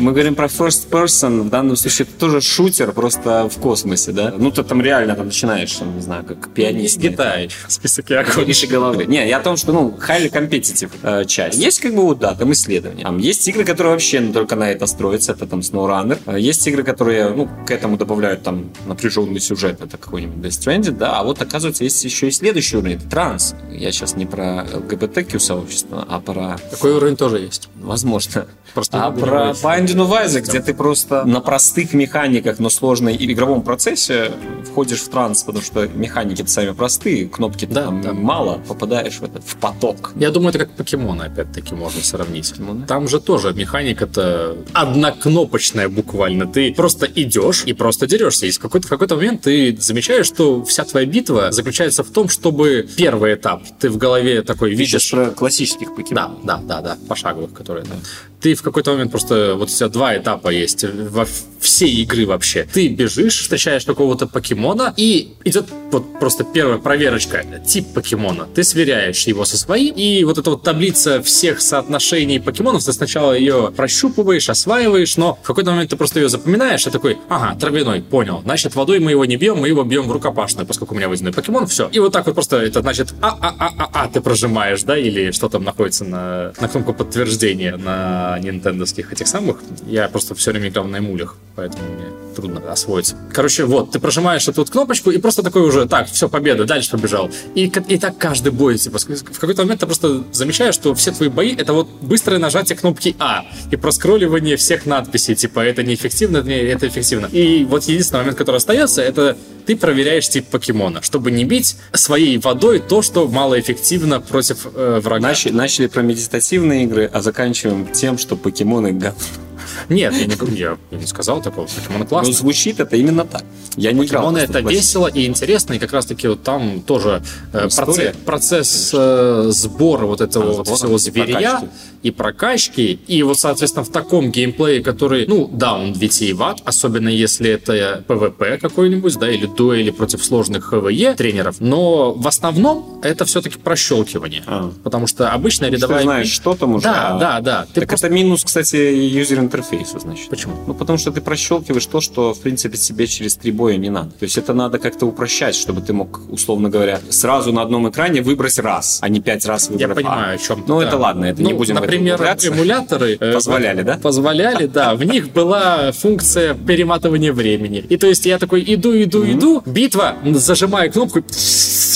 Мы говорим про first person, в данном случае это тоже шутер, просто в космосе, да? Ну, ты там реально там начинаешь, там, не знаю, как пианист. Китай. Список Яков. Выше головы. Не, я о том, что, ну, highly competitive э, часть. Есть, как бы, вот, да, там исследования. Там есть игры, которые вообще ну, только на это строятся, это там SnowRunner. Э, Есть игры, которые, ну, к этому добавляют там напряженный сюжет, это какой-нибудь Death Stranded, да, а вот, оказывается, есть еще и следующий уровень, это транс. Я сейчас не про ЛГБТQ сообщество, а про Такой уровень тоже есть. Возможно. Просто а про. Binding of Isaac, где ты просто на простых механиках, но сложной и игровом процессе входишь в транс, потому что механики сами простые, кнопки Да, там да. мало, попадаешь в этот в поток. Я думаю, это как покемоны, опять-таки, можно сравнить. Покемоны? Там же тоже механика-то однокнопочная буквально. Ты просто идешь и просто дерешься. И в какой-то, в какой-то момент ты замечаешь, что вся твоя битва заключается в том, чтобы первый этап ты в голове такой Видишь видишь... классических покемонов. Да, да, да, да, пошаговых, которые там. Ты в какой-то момент просто, вот у тебя два этапа есть во всей игры вообще. Ты бежишь, встречаешь какого-то покемона, и идет вот просто первая проверочка, тип покемона. Ты сверяешь его со своим, и вот эта вот таблица всех соотношений покемонов, ты сначала ее прощупываешь, осваиваешь, но в какой-то момент ты просто ее запоминаешь, и такой, ага, травяной, понял. Значит, водой мы его не бьем, мы его бьем в рукопашную, поскольку у меня водяной покемон, все. И вот так вот просто это значит, а-а-а-а-а ты прожимаешь, да, или что там находится на, на кнопку подтверждения на нинтендовских этих самых. Я просто все время играл на эмулях, поэтому мне трудно освоиться. Короче, вот, ты прожимаешь эту вот кнопочку и просто такой уже, так, все, победа, дальше побежал. И, и так каждый бой, типа, в какой-то момент ты просто замечаешь, что все твои бои это вот быстрое нажатие кнопки А и проскролливание всех надписей, типа, это неэффективно, это не- это эффективно. И вот единственный момент, который остается, это ты проверяешь тип покемона, чтобы не бить своей водой то, что малоэффективно против э, врага. Начали, начали про медитативные игры, а заканчиваем тем, что покемоны говно. Нет, я не, я не сказал такого. Покемоны Но классные. звучит это именно так. Я не просто это весело и интересно, и как раз таки вот там тоже э, процесс, процесс э, сбора вот этого А, вот всего зверя прокачки. И прокачки, и вот, соответственно, в таком геймплее, который, ну, да, он витиеват, особенно если это PvP какой-нибудь, да, или дуэли против сложных ХВЕ тренеров, но в основном это все-таки прощелкивание, А. потому что обычная Что рядовая... ты знаешь, что там уже. Да, а- да, да. Ты так просто- это минус, кстати, юзер-интерфейсу, значит. Почему? Ну, потому что ты прощелкиваешь то, что, в принципе, тебе через три боя не надо. То есть это надо как-то упрощать, чтобы ты мог, условно говоря, сразу на одном экране выбрать раз, а не пять раз выбрать Я А. понимаю, о чем. Ну, это ладно, это не Ну, будем в это Например, эмуляторы э, Позволяли, да? Позволяли, да. В них была функция перематывания времени. И то есть я такой иду, иду, иду, битва, зажимаю кнопку,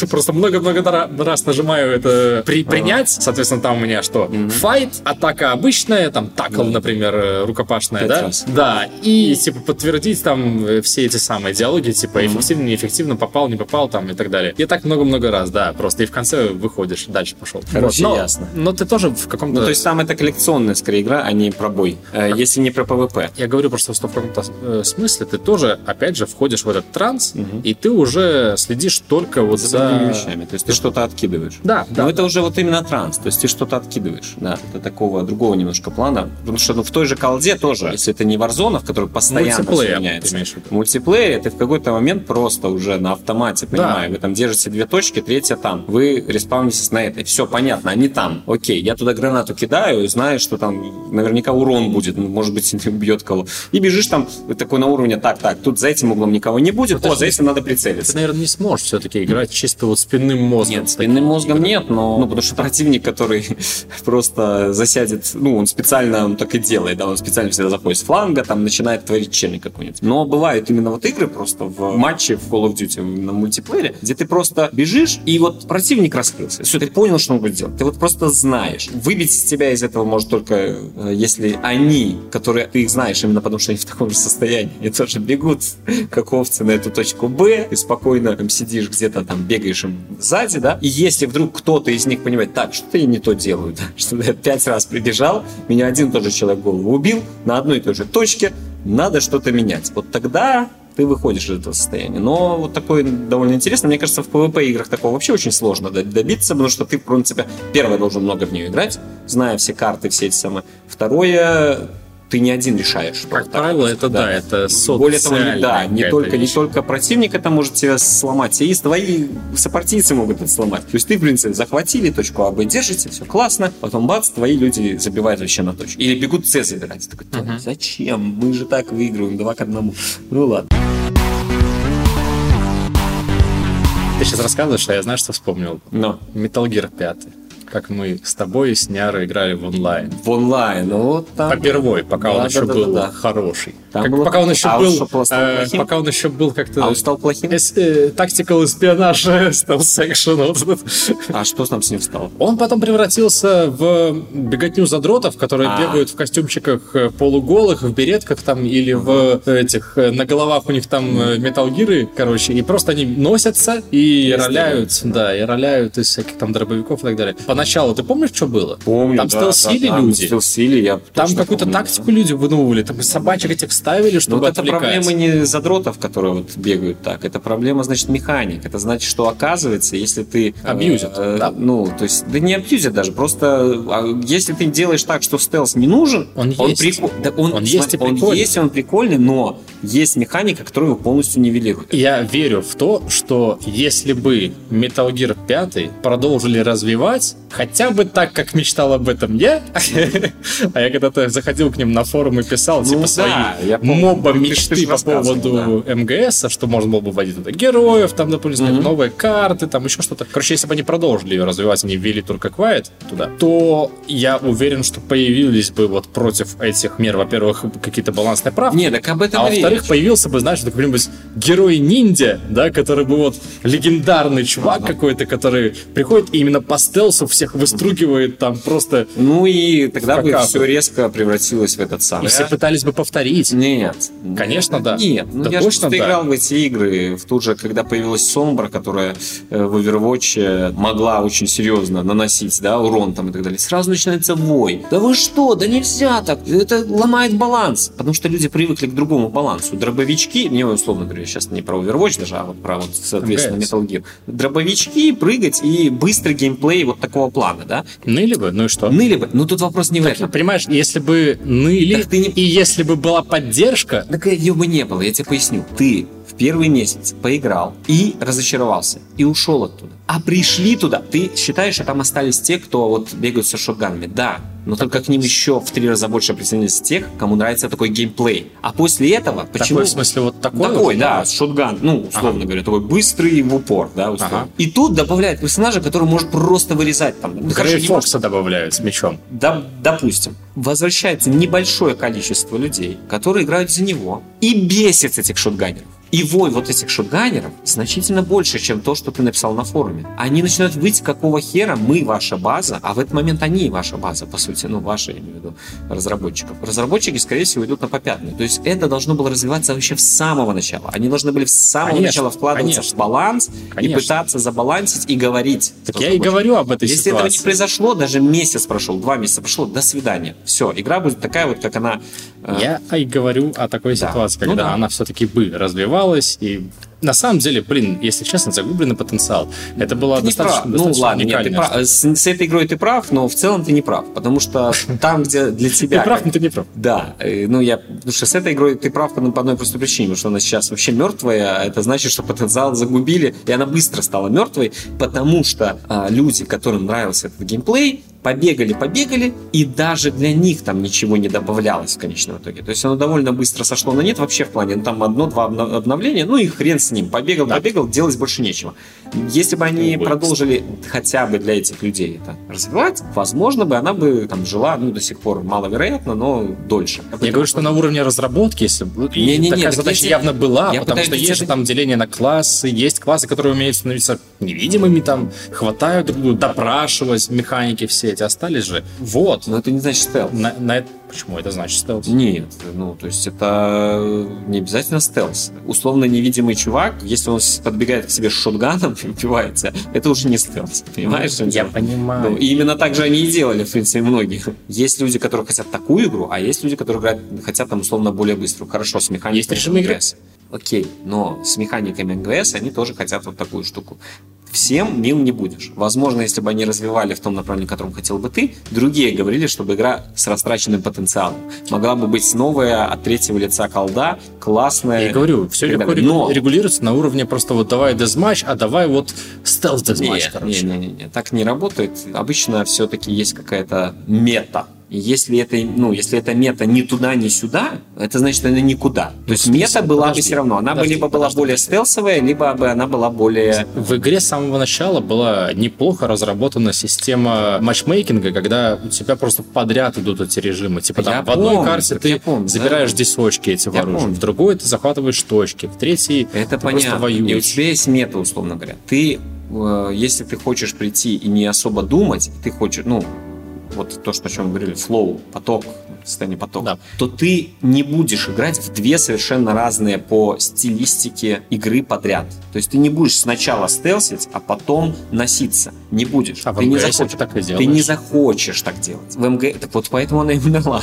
просто много-много раз нажимаю это при, принять. Соответственно, там у меня что? Fight, атака обычная, там tackle, например, э, рукопашная, да? Да. И типа подтвердить там э, все эти самые диалоги, типа эффективно, неэффективно, попал, не попал, там и так далее. И так много-много раз, да, просто и в конце выходишь, дальше пошел. Короче, но, ясно. Но ты тоже в каком-то Там это коллекционная, скорее, игра, а не про бой. Э, если не про ПВП. Я говорю просто, что в каком-то э, смысле ты тоже, опять же, входишь в этот транс, и ты уже следишь только вот За за... вещами. То есть ты что-то откидываешь. Да, да. Но это уже вот именно транс. То есть ты что-то откидываешь. Да, это такого другого немножко плана. Потому что ну, в той же колде тоже, если это не Warzone, в которой постоянно Мультиплеер, ты меняется. в. В мультиплеере ты в какой-то момент просто уже на автомате, Да. понимаю, вы там держите две точки, третья там. Вы респаунитесь на этой. Все понятно, они там. Окей, я туда гранату кидаю, знаю, что там наверняка урон будет, ну, может быть, <laughs> не убьет кого. И бежишь там такой на уровне, так, так, тут за этим углом никого не будет, о, за этим надо прицелиться. Ты, наверное, не сможешь все-таки играть чисто вот спинным мозгом. Нет, спинным мозгом нет, но ну, потому что <laughs> противник, который <laughs> просто засядет, ну, он специально он так и делает, да, он специально всегда заходит с фланга, там начинает творить челик какой-нибудь. Но бывают именно вот игры просто в матче в Call of Duty на мультиплеере, где ты просто бежишь, и вот противник раскрылся. Все, ты понял, что он будет делать. Ты вот просто знаешь. Выбить из тебя из этого может только, э, если они, которые ты их знаешь именно потому, что они в таком же состоянии, они тоже бегут, <laughs> как овцы, на эту точку Б, и спокойно там сидишь где-то там, бегаешь им сзади, да, и если вдруг кто-то из них понимает, так, что-то я не то делаю, <laughs> да, что я пять раз прибежал, меня один и тот же человек голову убил на одной и той же точке, надо что-то менять. Вот тогда ты выходишь из этого состояния. Но вот такое довольно интересно. Мне кажется, в PvP играх такого вообще очень сложно добиться, потому что ты, в принципе, первое, должен много в нее играть, зная все карты, все эти самые. Второе, ты не один решаешь. что Как правило, это да, это более того, не, да, не только, не вещь. только противник это может тебя сломать, и твои сопартийцы могут это сломать. То есть ты, в принципе, захватили точку А, Б, держите, все классно, потом бац, твои люди забивают вообще на точку. Или бегут С забирать. Ты такой, «Да зачем? Мы же так выигрываем, два к одному. Ну ладно. Ты сейчас рассказываешь, а я знаю, что вспомнил. Но Metal Gear 5. Как мы с тобой с Нярой играли в онлайн. в онлайн, ну вот там... Попервой, пока Да, он да, еще да, был да, да. хороший. Там Как- было пока он еще А был, э, пока он еще был как-то А он стал плохим? э, stealth <laughs> section. вот этот. А что там с ним стало? Он потом превратился в беготню задротов, которые А. бегают в костюмчиках э, полуголых, в беретках там или в этих э, на головах у них там металлгиры, короче, и просто они носятся и И роляют, да, и роляют из всяких там дробовиков и так далее. Поначалу ты помнишь, что было? Помню, Там да, стелсили да, да, люди. Стелсили, я Там какую-то помню, да. тактику люди выдумывали, там и собачек этих ставили, Но чтобы вот это отвлекать. проблема не задротов, которые вот бегают так. Это проблема, значит, механик. Это значит, что оказывается, если ты... э, Абьюзят, да. Ну, то есть, да не абьюзят даже, просто а, если ты делаешь так, что стелс не нужен, Он есть. прикол- да, он, Он есть и он прикольный. есть, он прикольный, но есть механика, которая его полностью нивелирует. Я верю в то, что если бы Metal Gear 5 продолжили развивать, хотя бы так, как мечтал об этом я, <laughs> а я когда-то заходил к ним на форум и писал, Ну типа, свои моба Ты- ты мечты по поводу МГС, что можно было бы вводить туда героев, там, допустим, новые карты, там еще что-то. Короче, если бы они продолжили ее развивать, они ввели только Quiet туда, то я уверен, что появились бы вот против этих мер, во-первых, какие-то балансные правки, Не, так об этом а во-вторых, появился бы, знаешь, какой-нибудь герой-ниндзя, да, который бы вот легендарный чувак какой-то, который приходит и именно по стелсу всех выстругивает там просто... Ну и тогда бы все резко превратилось в этот самый. И все пытались бы повторить. Нет. Конечно, да. Нет, ну Да я же точно просто да. играл в эти игры, в тут же, когда появилась Сомбра, которая э, в Overwatch могла очень серьезно наносить, да, урон там и так далее. Сразу начинается вой. Да вы что, да нельзя так, это ломает баланс. Потому что люди привыкли к другому балансу. Дробовички, не условно говорю, я сейчас не про Overwatch даже, а вот про вот, соответственно. Metal Gear. Дробовички, прыгать и быстрый геймплей вот такого плана, да. Ныли бы, ну и что? Ныли бы, ну тут вопрос не в этом. Понимаешь, если бы ныли, Так ты не- и если бы была поддержка, Так ее бы не было, я тебе поясню. Ты в первый месяц поиграл и разочаровался, и ушел оттуда. А пришли туда, ты считаешь, что там остались те, кто вот бегают со шотганами? Да, но только к ним еще в три раза больше присоединились тех, кому нравится такой геймплей. А после этого, почему... такой, в смысле, вот такой? Такой, вот, да, шотган, ну, условно говоря, такой быстрый в упор, да, условно. Ага. И тут добавляет персонажа, который может просто вырезать там. Ну, Грей не может Фокса добавляют с мечом. да, допустим, возвращается небольшое количество людей, которые играют за него, и бесит этих шотганеров. И вой вот этих шотганеров значительно больше, чем то, что ты написал на форуме. Они начинают выйти, какого хера мы ваша база, а в этот момент они ваша база, по сути, ну, ваша, я имею в виду, разработчиков. Разработчики, скорее всего, идут на попятную. То есть это должно было развиваться вообще с самого начала. Они должны были с самого Конечно, начала вкладываться конечно. в баланс и Конечно. пытаться забалансить и говорить. Так я и говорю об этой Если этого не ситуации. произошло, даже месяц прошел, два месяца прошло, до свидания. Все, игра будет такая вот, как она... э, Я и говорю о такой Да. ситуации, Ну когда да. она все-таки бы развивалась и на самом деле, блин, если честно, загубленный потенциал. Это было Ты достаточно, прав. Ну достаточно ладно, нет, ты прав. С, с этой игрой ты прав, но в целом ты не прав. Потому что <laughs> там, где для Ты тебя... прав, как- но ты не прав. Да, э, ну я, потому что с этой игрой ты прав по, по одной простой причине, потому что она сейчас вообще мертвая, а это значит, что потенциал загубили, и она быстро стала мертвой, потому что а, люди, которым нравился этот геймплей, побегали, побегали, и даже для них там ничего не добавлялось в конечном итоге. То есть оно довольно быстро сошло на нет вообще в плане, ну, там одно-два обно- обновления, ну и хрен с ним, побегал, Да. побегал, делать больше нечего. Если бы они Увы. продолжили хотя бы для этих людей это развивать, возможно бы она бы там жила, ну, до сих пор маловероятно, но дольше. Я говорю, что на уровне разработки, если бы- и Не-не-не, такая так задача если- явно была, я потому что есть же там деление на классы, есть классы, которые умеют становиться невидимыми, там, хватают друг друга, допрашивать, механики все эти остались же. Вот. Но это не значит стелс. На, на это- Почему это значит стелс? Нет, ну, то есть это не обязательно стелс. Условно невидимый чувак, если он подбегает к себе с шотганом и убивает тебя, это уже не стелс, понимаешь? Я понимаю. Ну, и именно так же они и делали, в принципе, многие. Есть люди, которые хотят такую игру, а есть люди, которые играют, хотят там условно более быструю. Хорошо, с механиками Есть режимы игры. Окей, но с механиками МГС они тоже хотят вот такую штуку. Всем мил не будешь. Возможно, если бы они развивали в том направлении, в котором хотел бы ты, другие говорили, чтобы игра с растраченным потенциалом. Могла бы быть новая от третьего лица колда, классная. Я говорю, все легко. Но- регулируется на уровне просто вот давай дезматч, а давай вот стелс дезматч, короче. не, не, не, не, так не работает. Обычно все-таки есть какая-то мета. Если это, ну, если эта мета ни туда, ни сюда, это значит, она никуда. То есть мета была бы Подожди, все равно. Она бы подожди, либо была подожди, более подожди. стелсовая, либо бы она была более... В игре с самого начала была неплохо разработана система матчмейкинга, когда у тебя просто подряд идут эти режимы. Типа там Я в одной помню, карте ты помню, забираешь да. здесь эти Я помню. в другой ты захватываешь точки, в третьей Это ты просто понятно. И у воюешь. тебя есть мета, условно говоря. Ты, э, если ты хочешь прийти и не особо думать, ты хочешь, ну, вот то, что, о чем мы говорили, флоу, поток, состояние потока, Да. то ты не будешь играть в две совершенно разные по стилистике игры подряд. То есть ты не будешь сначала стелсить, а потом носиться. Не будешь. А в ты не МГС захочешь. ты так и Ты делаешь. не захочешь так делать. В МГ... Так вот поэтому она и умерла.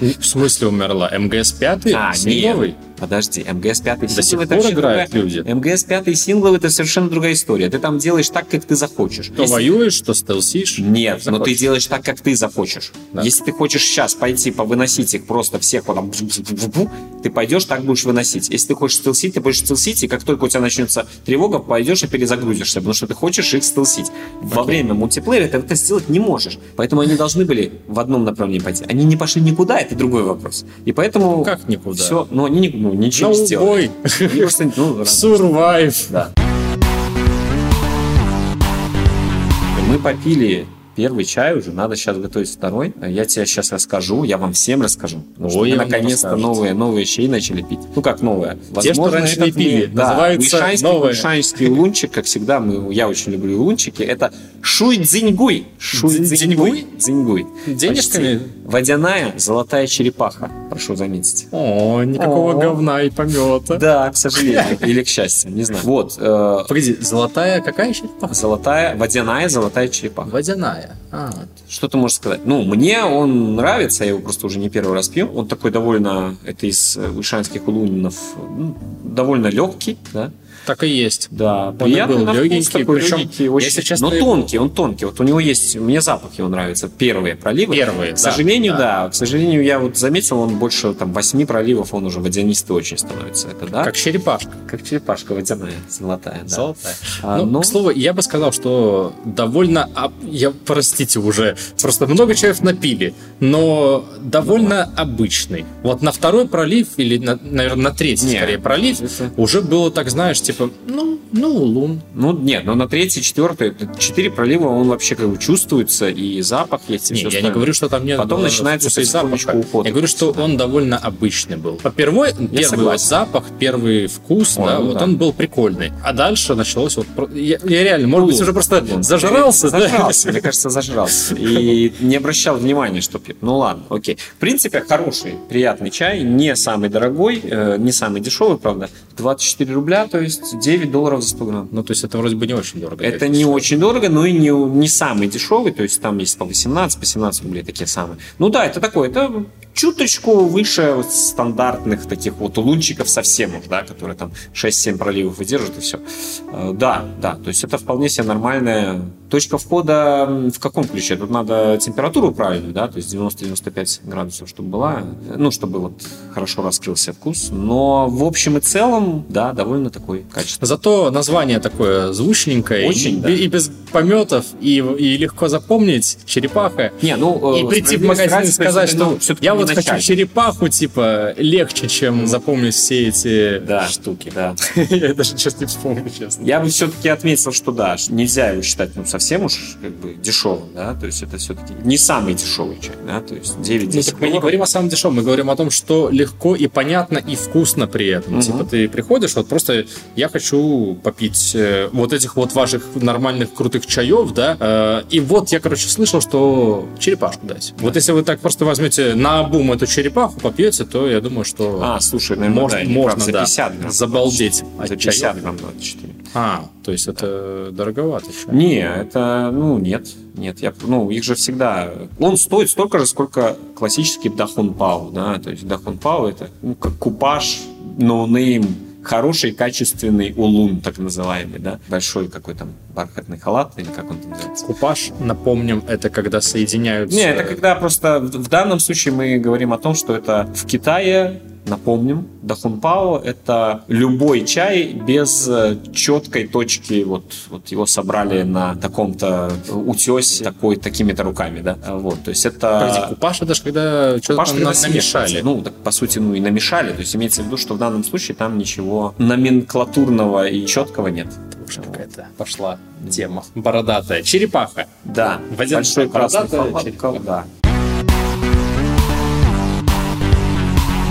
В смысле умерла? МГС 5? А, Сингловый? Подожди, МГС 5 До сих пор играют люди. МГС 5 сингл это совершенно другая история. Ты там делаешь так, как ты захочешь. То Если- воюешь, то стелсишь. Нет, но ты делаешь так, как ты захочешь. Да. Если ты хочешь сейчас пойти повыносить их просто всех, вот там, ты пойдешь, так будешь выносить. Если ты хочешь стелсить, ты будешь стелсить, и как только у тебя начнется тревога, пойдешь и перезагрузишься, потому что ты хочешь их стелсить. Во время мультиплеера ты это сделать не можешь. Поэтому они должны были в одном направлении пойти. Они не пошли никуда, это другой вопрос. И поэтому... Как никуда? Все, ну, они не- ну, ничего не No сделали. ну. Survive. Да. Мы попили первый чай уже, надо сейчас готовить второй. Я тебе сейчас расскажу, я вам всем расскажу. Потому что Ой, мы наконец-то новые, новые чаи начали пить. Ну как новые? Те, что раньше не пили. Да, Называется уишанский, новые. уишанский лунчик, как всегда, мы, я очень люблю лунчики. Это шуй дзиньгуй. Шуй Дзиньгуй? Дзиньгуй. Денежками? Водяная золотая черепаха, прошу заметить. О, никакого О. говна и помета. Да, к сожалению. Или к счастью, не знаю. Вот, э, Погоди, золотая какая еще? золотая, водяная золотая черепаха. Водяная. А, Что ты можешь сказать? Ну, мне он нравится, я его просто уже не первый раз пью. Он такой довольно, это из э, ушанских улунинов, довольно легкий, да? Так и есть. Да, Он приятный был на вкус, легенький, такой причем, легенький, очень... если честно, Но его- тонкий, он тонкий. Вот у него есть, мне запах его нравится, первые проливы. Первые, К да, сожалению, да. да. К сожалению, я вот заметил, он больше там восьми проливов, он уже водянистый очень становится. Это да? Как черепашка. как черепашка водяная, золотая, да. Золотая. А, ну, но- к слову, я бы сказал, что довольно... Я, простите уже, просто много чаев напили, но довольно обычный. Вот на второй пролив, или, на, наверное, на третий, Не, скорее, пролив, это- уже было так, знаешь, типа, ну, ну, лун. Ну, нет, но на третий, четвертый, четыре пролива он вообще как бы чувствуется, и запах есть, и Не, всё я не остальное. говорю, что там нет Потом э, начинается и запаха. уход. Я говорю, что он довольно обычный был. По первой, первый вот запах, первый вкус, Ой, да, ну вот да. он был прикольный. А дальше началось вот... Я, я реально, может быть, уже просто Блин, зажрался, да? Зажрался, <laughs> мне кажется, зажрался. И не обращал внимания, что пьет. Ну ладно, окей. В принципе, хороший, приятный чай, не самый дорогой, э, не самый дешевый, правда. 24 рубля, то есть 9 долларов за 100 грамм. Ну, то есть это вроде бы не очень дорого. Это не я очень дорого, но и не, не самый дешевый, то есть там есть по 18, по 17 рублей такие самые. Ну да, это такое, это чуточку выше вот стандартных таких вот улунчиков совсем уж, да, которые там 6-7 проливов выдержат и все. Да, да, то есть это вполне себе нормальная точка входа в каком ключе? Тут надо температуру правильную, да, то есть 90-95 градусов, чтобы была, э, ну, чтобы вот хорошо раскрылся вкус, но в общем и целом, да, довольно такой качественный. Зато название такое звучненькое, Очень, и, да. и без пометов, и, и легко запомнить, черепаха. Не, ну, И э, прийти в магазин и сказать, что ну, я не вот хочу черепаху, типа, легче, чем запомнить все эти Да. штуки. Да. <laughs> Я даже сейчас не вспомню, честно. Я бы все-таки отметил, что да, нельзя его считать ну, совсем уж как бы дешевым, да, то есть это все-таки не самый дешевый чай, да, то есть 9-10 Ну, так мы не говорим о самом дешевом, мы говорим о том, что легко и понятно и вкусно при этом. Мгм. Типа ты приходишь, вот просто я хочу попить э, вот этих вот ваших нормальных крутых чаев, да, э, и вот я, короче, слышал, что черепашку дать. Вот если вы так просто возьмете на обум эту черепаху, попьете, то я думаю, что А, слушай, наверное, можно, да, можно за да, 50 грамм. забалдеть За от 50 чаев. грамм 24. А, то есть это дороговато. чай. Не, это, ну, нет, нет, я, ну, их же всегда, он стоит столько же, сколько классический Дахунпао, да, то есть Дахунпао это, ну, как купаж, no name, хороший, качественный улун, так называемый, да, большой какой там бархатный халат, или как он там называется. Купаж, напомним, это когда соединяются... Не, это когда просто в в данном случае мы говорим о том, что это в Китае, напомним, дахунпао это любой чай без э, четкой точки, вот, вот его собрали на таком-то утесе такой, такими-то руками, да, вот, то есть Погоди, это... купаж это ж когда что-то Купаж, там когда намешали. Ну, так, по сути, ну и намешали. То есть имеется в виду, что в данном случае там ничего номенклатурного и четкого нет. Уж какая-то пошла тема. Бородатая. Черепаха. Да, Водяная большой красный бородатая черепаха. да.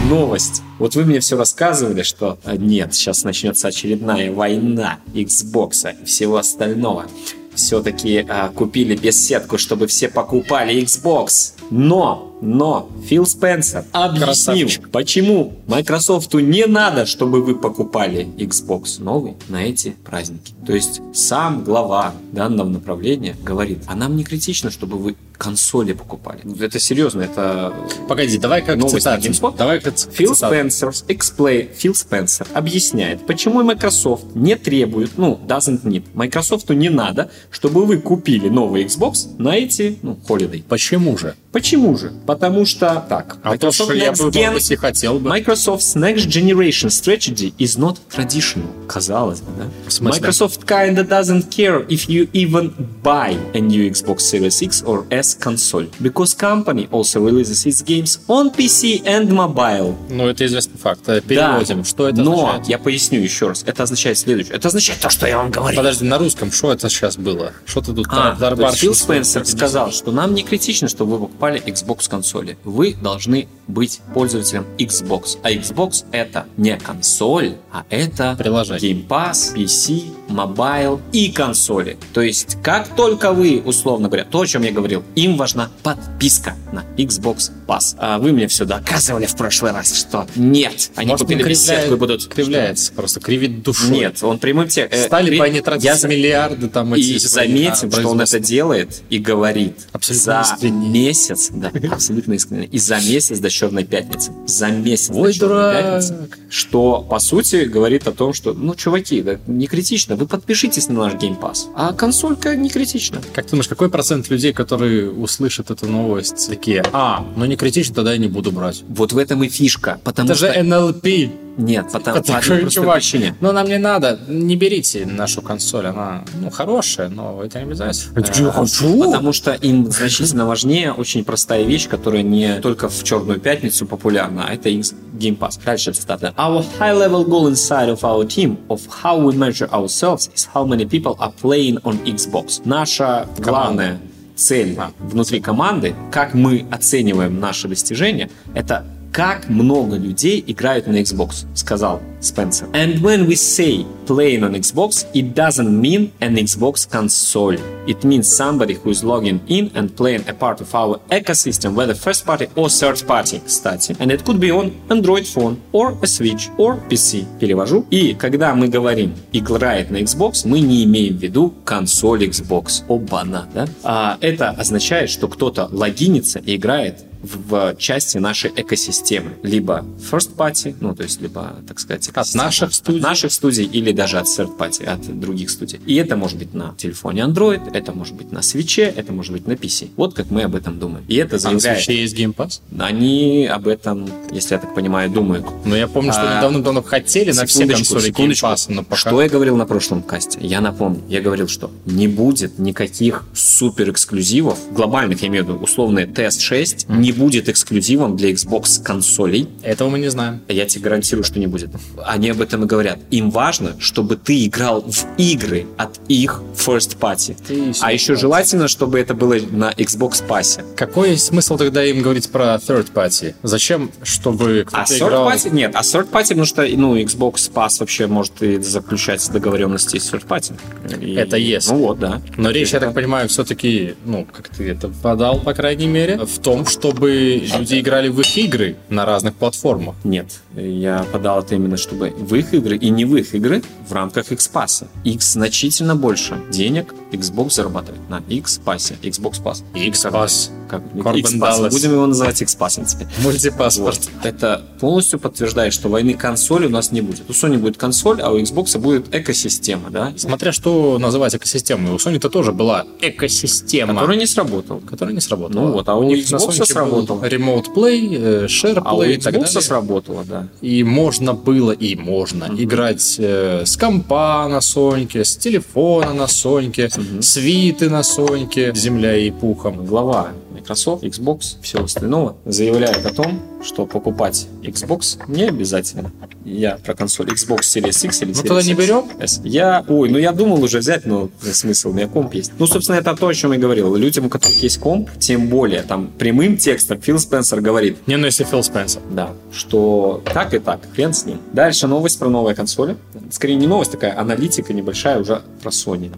Новость. Вот вы мне все рассказывали, что а, нет, сейчас начнется очередная война Xbox и всего остального. Все-таки купили беседку, чтобы все покупали Xbox. Но, но, Фил Спенсер объяснил, Красавчик. почему Microsoft не надо, чтобы вы покупали Xbox новый на эти праздники. То есть сам глава данного направления говорит, а нам не критично, чтобы вы консоли покупали. Это серьезно, это Погоди, давай как Новость цитату. Давай как Фил цитату. Спенсер, explain, Фил Спенсер объясняет, почему Microsoft не требует, ну, doesn't need, Microsoft не надо, чтобы вы купили новый Xbox на эти, ну, holiday. Почему же? Почему же? Потому что, так, А то, что я бы, Gen- хотел бы. Microsoft's next generation strategy is not traditional. Казалось бы, да? Microsoft kinda doesn't care if you even buy a new Xbox Series X or S console, because company also releases its games on PC and mobile. Ну, это известный факт. Переводим. Да, Что это Но, означает? я поясню еще раз, это означает следующее. Это означает то, что я вам говорю. Подожди, на русском, что это сейчас было? Что ты тут А, есть Фил? Спенсер сказал, что нам не критично, чтобы вы покупали Xbox консоли. Вы должны быть пользователем Xbox. А Xbox это не консоль, а это Приложение. Game Pass, PC, Mobile и консоли. То есть, как только вы, условно говоря, то, о чем я говорил, им важна подписка на Xbox Pass. А вы мне все доказывали в прошлый раз, что нет. Они Может, купили кривляет- беседку и будут... Кривляется, просто кривит душу. Нет, он прямым текстом... Стали бы они тратить миллиарды там эти И заметим, что он это делает и говорит Абсолютно за искренне. месяц, да, абсолютно искренне, и за месяц до Черной Пятницы, за месяц Ой, до Черной дурак. Пятницы, что, по сути, говорит о том, что, ну, чуваки, да, не критично, вы подпишитесь на наш Pass, а консолька не критична. Как ты думаешь, какой процент людей, которые услышат эту новость, такие, а, ну не критично, тогда я не буду брать. Вот в этом и фишка, потому Это что... же NLP. Нет, потому, <laughs> по Такой одной простой чувак. причине. Но нам не надо, не берите нашу консоль, она ну, хорошая, но это не обязательно. Я хочу. Потому что им значительно важнее очень простая вещь, которая не только в Черную пятницу популярна, а это X Game Pass. Дальше цитата. Our high-level goal inside of our team of how we measure ourselves is how many people are playing on Xbox. Наша главная цель внутри команды, как мы оцениваем наши достижения, это как много людей играют на Xbox, сказал Спенсер. And when we say playing on Xbox, it doesn't mean an Xbox console. It means somebody who is logging in and playing a part of our ecosystem, whether first party or third party, кстати. And it could be on Android phone, or a Switch, or PC. Перевожу. И когда мы говорим играет на Xbox, мы не имеем в виду консоль Xbox. Оба-на, да? А это означает, что кто-то логинится и играет в части нашей экосистемы. Либо first party, ну, то есть, либо, так сказать, От наших студий. от наших студий или даже от third party, от других студий. И это может быть на телефоне Android, это может быть на свече, это может быть на PC. Вот как мы об этом думаем. И это А на заявляет... свече есть Game Pass? Они об этом, если я так понимаю, думают. Но я помню, что А, давно-давно хотели на все консоли Game. Pass, но пока... Что я говорил на прошлом касте? Я напомню. Я говорил, что не будет никаких супер эксклюзивов, глобальных, я имею в виду, условные TS6, не будет эксклюзивом для Xbox консолей. Этого мы не знаем. Я тебе гарантирую, что не будет. Они об этом и говорят. Им важно, чтобы ты играл в игры от их first party. Ты А еще желательно, чтобы это было на Xbox Pass. Какой смысл тогда им говорить про third party? Зачем, чтобы А кто-то third играл... party? Нет, а third party, потому что ну, Xbox Pass вообще может и заключать договоренности с third party. И- Это если. Ну вот, да. Но речь, я Это- так понимаю, все-таки, ну, как ты это подал, по крайней мере, в том, чтобы люди играли в их игры на разных платформах. Нет, я подал это именно, чтобы в их игры и не в их игры в рамках X-Pass. X значительно больше денег Xbox зарабатывает на X-Pass. Xbox Pass. X-Pass. Как? X-Pass. Будем его называть X-Pass теперь. <laughs> Мультипаспорт. Вот. Это полностью подтверждает, что войны консоли у нас не будет. У Sony будет консоль, а у Xbox будет экосистема, да? Смотря что называть экосистемой. У Sony-то тоже была экосистема. Которая не сработала. которая не сработала. Ну вот, а у них на Xbox сработала. Remote Play, э, Share А у Play и так Xbox далее. сработала, да. И можно было, и можно играть э, с компа на Соньке, с телефона на Соньке, с Виты на Соньке, земля и пухом. Глава Microsoft, Xbox, всего остального заявляет о том, что покупать Xbox не обязательно. Я про консоль Xbox Series X или Ну, Series тогда не берем? S. Я, ой, ну я думал уже взять, но смысл, у меня комп есть. Ну, собственно, это то, о чем я говорил. Людям, у которых есть комп, тем более, там, прямым текстом Фил Спенсер говорит, Не, ну если Фил Спенсер. да, что так и так, хрен с ним. Дальше новость про новые консоли. Скорее не новость, такая аналитика небольшая уже про Sony.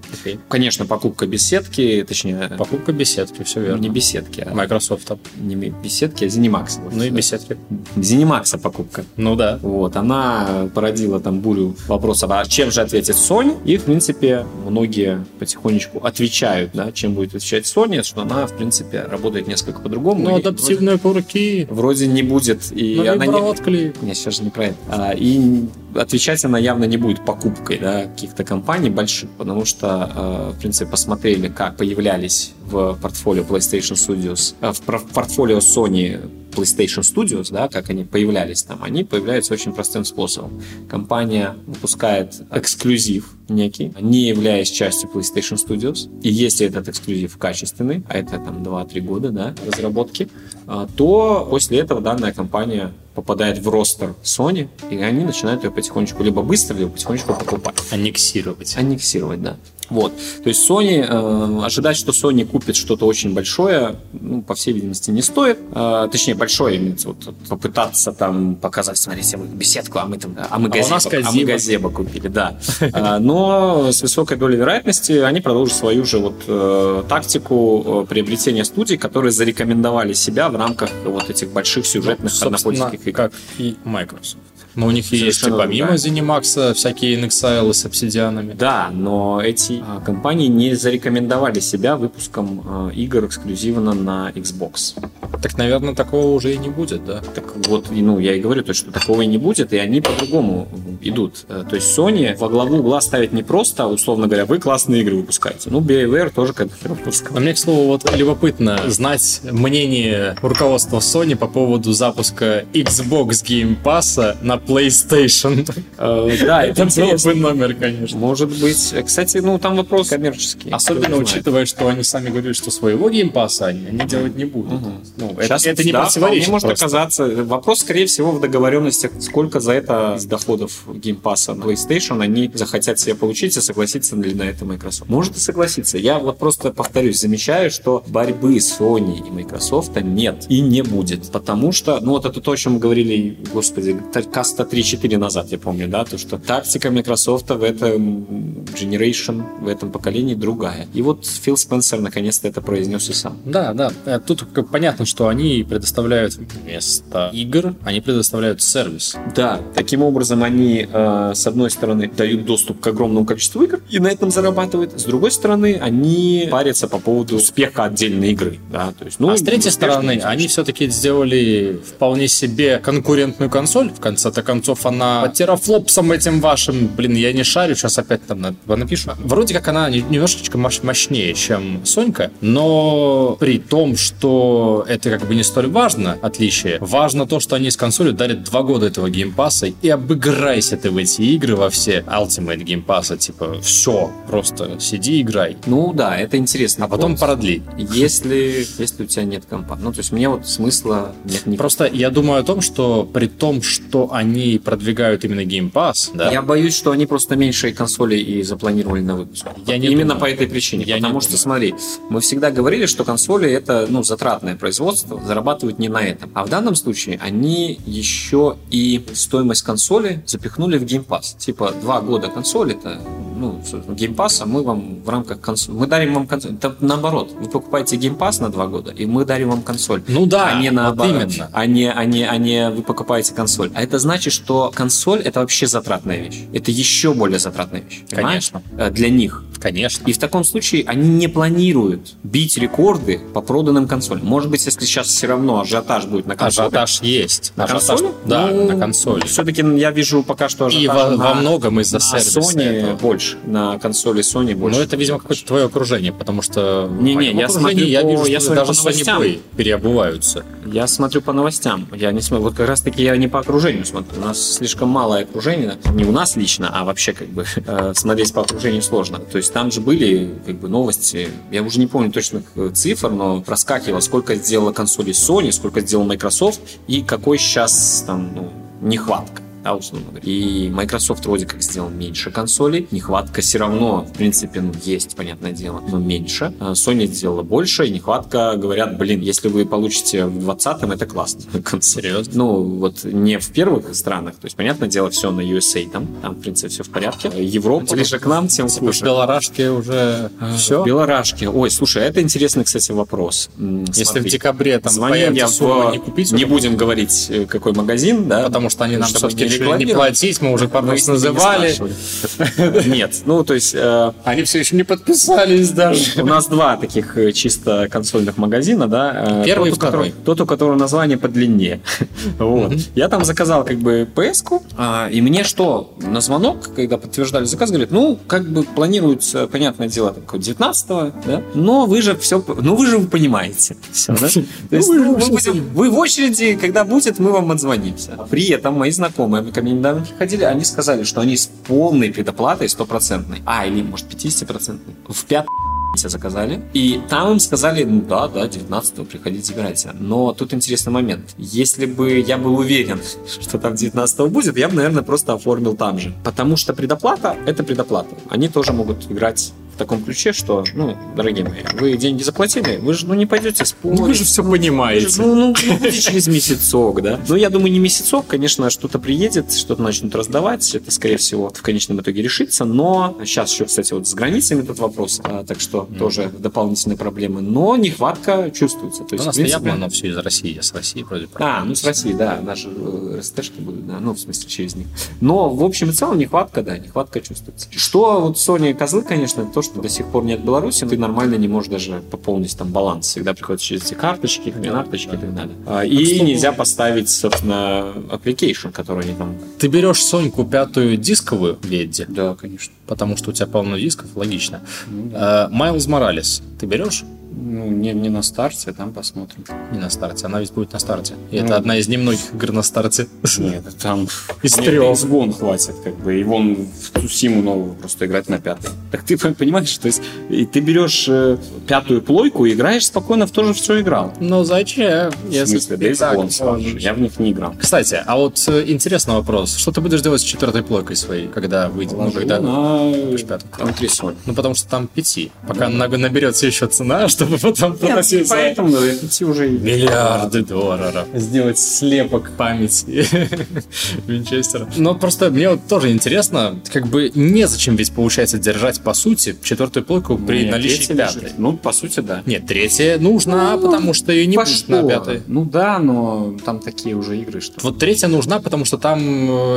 Конечно, покупка беседки, точнее, Покупка беседки, все верно. не беседки, а Microsoft. не беседки, а Zenimax. Ну и беседки. Zenimax покупка. Ну да. Вот, она породила там бурю вопросов, а чем же ответит Sony? И, в принципе, многие потихонечку отвечают, да, чем будет отвечать Sony, что она, в принципе, работает несколько по-другому. Ну, адаптивные курки. Вроде, вроде не будет, и Ну, она не... Не, сейчас же не про это. А, и отвечать она явно не будет покупкой да, каких-то компаний больших, потому что, э, в принципе, посмотрели, как появлялись в портфолио PlayStation Studios, э, в пор- портфолио Sony PlayStation Studios, да, как они появлялись там, они появляются очень простым способом. Компания выпускает эксклюзив некий, не являясь частью PlayStation Studios, и если этот эксклюзив качественный, а это там 2-3 года, да, разработки, а, то после этого данная компания попадает в ростер Sony, и они начинают ее потихонечку либо быстро, либо потихонечку покупать. Аннексировать. Аннексировать, да. Вот. То есть Sony, э, ожидать, что Sony купит что-то очень большое, ну, по всей видимости, не стоит. Э, точнее, большое имеется вот, попытаться там показать, смотрите, мы беседку, а мы там, а мы А у газебо, нас а мы газебо купили, да. <laughs> Э, Но с высокой долей вероятности они продолжат свою же вот э, тактику э, приобретения студий, которые зарекомендовали себя в рамках вот этих больших сюжетных Собственно, однопольских игр. как и Microsoft. Но у них есть и Совершенно помимо другая. ZeniMax всякие Inexile с обсидианами. Да, но эти а, компании не зарекомендовали себя выпуском а, игр эксклюзивно на Xbox. Так, наверное, такого уже и не будет, да? Так вот, ну, я и говорю, то, что такого и не будет, и они по-другому идут. Э, то есть Sony во главу угла ставит не просто, условно говоря, вы классные игры выпускаете. Ну, BioWare тоже как бы выпускает. А мне, к слову, вот любопытно знать мнение руководства Sony по поводу запуска Xbox Game Pass на PlayStation. Э, да, это был бы номер, конечно. Может быть. Кстати, ну, там вопрос коммерческий. Особенно учитывая, что они сами говорили, что своего Game Pass они делать не будут. Ну, Сейчас это не противоречит. может оказаться. Вопрос, скорее всего, в договоренностях, сколько за это из доходов Game Pass на PlayStation они захотят себе получить и согласиться ли на это Microsoft. Может и согласиться. Я вот просто повторюсь, замечаю, что борьбы Sony и Microsoft нет и не будет. Потому что, ну вот это то, о чем мы говорили, господи, каста 3-4 назад, я помню, да, то, что тактика Microsoft в этом generation, в этом поколении другая. И вот Фил Спенсер наконец-то это произнес и сам. Да, да. Э, тут понятно, что они предоставляют вместо игр, они предоставляют сервис. Да, таким образом они, э, с одной стороны, дают доступ к огромному количеству игр и на этом зарабатывают. С другой стороны, они парятся по поводу успеха отдельной игры. Да? То есть, ну, а с третьей стороны, они все-таки сделали вполне себе конкурентную консоль. В конце-то концов, она по терафлопсам этим вашим, блин, я не шарю, сейчас опять там напишу. Вроде как она немножечко мощнее, чем Сонька, но при том, что это как бы не столь важно, отличие, важно то, что они с консолью дарят два года этого Game Pass'а и обыграйся ты в эти игры во все Ultimate Pass, типа, все, просто сиди, играй. Ну да, это интересно. А потом продли. Если, если у тебя нет компа. Ну, то есть мне вот смысла нет никакого. Просто я думаю о том, что при том, что они продвигают именно Game Pass, да. Я боюсь, что они просто меньше консолей и запланировали на выпуск. Я не именно думаю. по этой причине. Я потому что, думаю. смотри, мы всегда говорили, что консоли это ну, затратное производство, зарабатывают не на этом. А в данном случае они еще и стоимость консоли запихнули в Game Pass. Типа два года консоли это ну, Game Pass а мы вам в рамках консоли... Мы дарим вам консоль. Это наоборот. Вы покупаете Game Pass на два года, и мы дарим вам консоль. Ну да, а не наоборот. Вот именно. А не, а, не, а не вы покупаете консоль. А это значит, что консоль это вообще затратная вещь. Это еще более затратная вещь. Конечно. Понимаешь? Э, для них. Конечно. И в таком случае они не планируют бить рекорды по проданным консолям. Может быть, если сейчас все равно ажиотаж будет на консоли. Ажиотаж есть. На ажиотаж, консоли? Да, ну, на консоли. Все-таки я вижу пока что ажиотаж И во, на, во многом из-за сервиса. Sony этого. больше. На консоли Sony больше. Ну, это, видимо, какое-то твое окружение, потому что не-не, я смотрю я вижу, я что даже Sony Boy переобуваются. Я смотрю по новостям. Я не смотрю. Вот как раз таки я не по окружению смотрю. У нас слишком малое окружение. Не у нас лично, а вообще как бы <laughs> э, смотреть по окружению сложно. То есть там же были как бы новости. Я уже не помню точных э, цифр, но проскакивало, сколько сделала консоли Sony, сколько сделал Microsoft и какой сейчас там ну, нехватка да, условно говоря. И Microsoft вроде как сделал меньше консолей, нехватка все равно, в принципе, ну, есть, понятное дело, но меньше. А Sony сделала больше, и нехватка, говорят, блин, если вы получите в 20-м, это классно. <laughs> Серьезно? Ну, вот не в первых странах, то есть, понятное дело, все на USA, там, там, в принципе, все в порядке. Европа типа, ближе к нам, тем типа хуже. В Белорашке уже а, все? В Белорашке. Ой, слушай, это интересный, кстати, вопрос. Если Смотри, в декабре там Звоним я в... не купить, не будем говорить, э, какой магазин, да? Потому что они нам все-таки не платить, мы уже пару раз называли. <laughs> Нет, ну то есть... Э, Они все еще не подписались даже. У нас два таких э, чисто консольных магазина, да. Э, Первый и второй. Тот, у которого название подлиннее. <laughs> Вот. Я там заказал как бы PS-ку, а, и мне что, на звонок, когда подтверждали заказ, говорит, ну, как бы планируется, понятное дело, такое 19-го, да, но вы же все, ну вы же вы понимаете. <laughs> Все, да? То есть, ну, вы в очереди, когда будет, мы вам отзвонимся. При этом мои знакомые ко мне недавно приходили, они сказали, что они с полной предоплатой стопроцентной, а, или, может, 50-процентной, в пятом заказали. И там им сказали, ну да, да, 19-го приходите, забирайте. Но тут интересный момент. Если бы я был уверен, <laughs> что там 19-го будет, я бы, наверное, просто оформил там же. Потому что предоплата — это предоплата. Они тоже могут играть таком ключе, что, ну, дорогие мои, вы деньги заплатили, вы же, ну, не пойдете спорить. Ну, вы же все понимаете. Же, ну, ну, ну через месяцок, да. Ну, я думаю, не месяцок, конечно, что-то приедет, что-то начнут раздавать, это, скорее всего, в конечном итоге решится, но сейчас еще, кстати, вот с границами этот вопрос, а, так что mm. тоже дополнительные проблемы, но нехватка чувствуется. То есть, у нас принципе... явно оно все из России, я с России вроде А, ну, с России, да, наши э, РСТшки будут, да, ну, в смысле, через них. Но, в общем и целом, нехватка, да, нехватка чувствуется. Что вот Sony козлы, конечно, то, что до сих пор нет Беларуси, ты нормально не можешь даже пополнить там баланс. Всегда приходится через эти карточки, карточки и так далее. А, и нельзя поставить, собственно, application, который они там... Ты берешь Соньку пятую дисковую в Ведде, Да, конечно. потому что у тебя полно дисков, логично. Э, Майлз Моралес ты берешь? Ну, не, не на старте, там посмотрим. Не на старте, она ведь будет на старте. И Ну. это одна из немногих игр на старте. Нет, там <laughs> Из трех. Gone хватит, как бы, и вон в Тусиму новую просто играть на пятой. Так ты <laughs> понимаешь, то есть и ты берешь э, пятую плойку и играешь спокойно в то же все играл. Ну зачем? В смысле, ты и Days Gone. Я в них не играл. Кстати, а вот э, интересный вопрос. Что ты будешь делать с четвертой плойкой своей, когда выйдет? Ну, Положу когда... на пятую. Ну, потому что там пяти. Пока на- наберется еще цена, <laughs> чтобы потом проносить за поэтому да, идти уже миллиарды долларов. Сделать слепок памяти <laughs> Винчестера. Но просто мне вот тоже интересно, как бы незачем ведь получается держать, по сути, четвертую плойку при Нет, наличии пятой. Ну, по сути, да. Нет, третья нужна, Ну, потому что ее не будет на что? пятой. Ну да, но там такие уже игры, что... Вот третья нужна, потому что там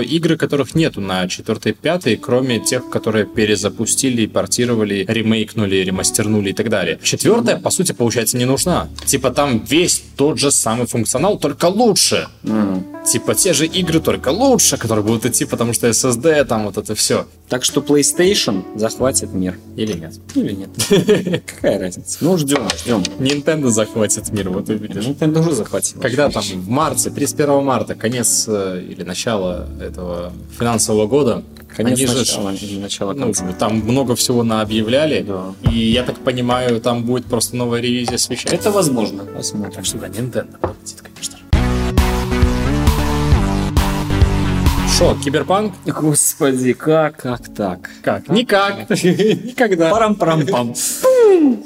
э, игры, которых нету на четвертой и пятой, кроме тех, которые перезапустили, портировали, ремейкнули, ремастернули и так далее. Четвертая, по сути, получается, не нужна. Типа там весь тот же самый функционал, только лучше. Мгм. Типа те же игры, только лучше, которые будут идти, потому что SSD, там вот это все. Так что PlayStation захватит мир. Или нет. Или нет? <laughs> Какая разница? Ну, ждем, ждем. Nintendo захватит мир, вот увидишь. Nintendo уже захватил. Когда там в марте, 31 марта, конец э, или начало этого финансового года, Конец они же начала или начало Ну, там много всего наобъявляли. Да. И я так понимаю, там будет просто новая ревизия свеча. Это возможно. Посмотрим. Так что да, Nintendo победит, конечно же. Шо, Киберпанк? Господи, как, как так? Как? Никак. <laughs> Никогда. Парам-парам-пам.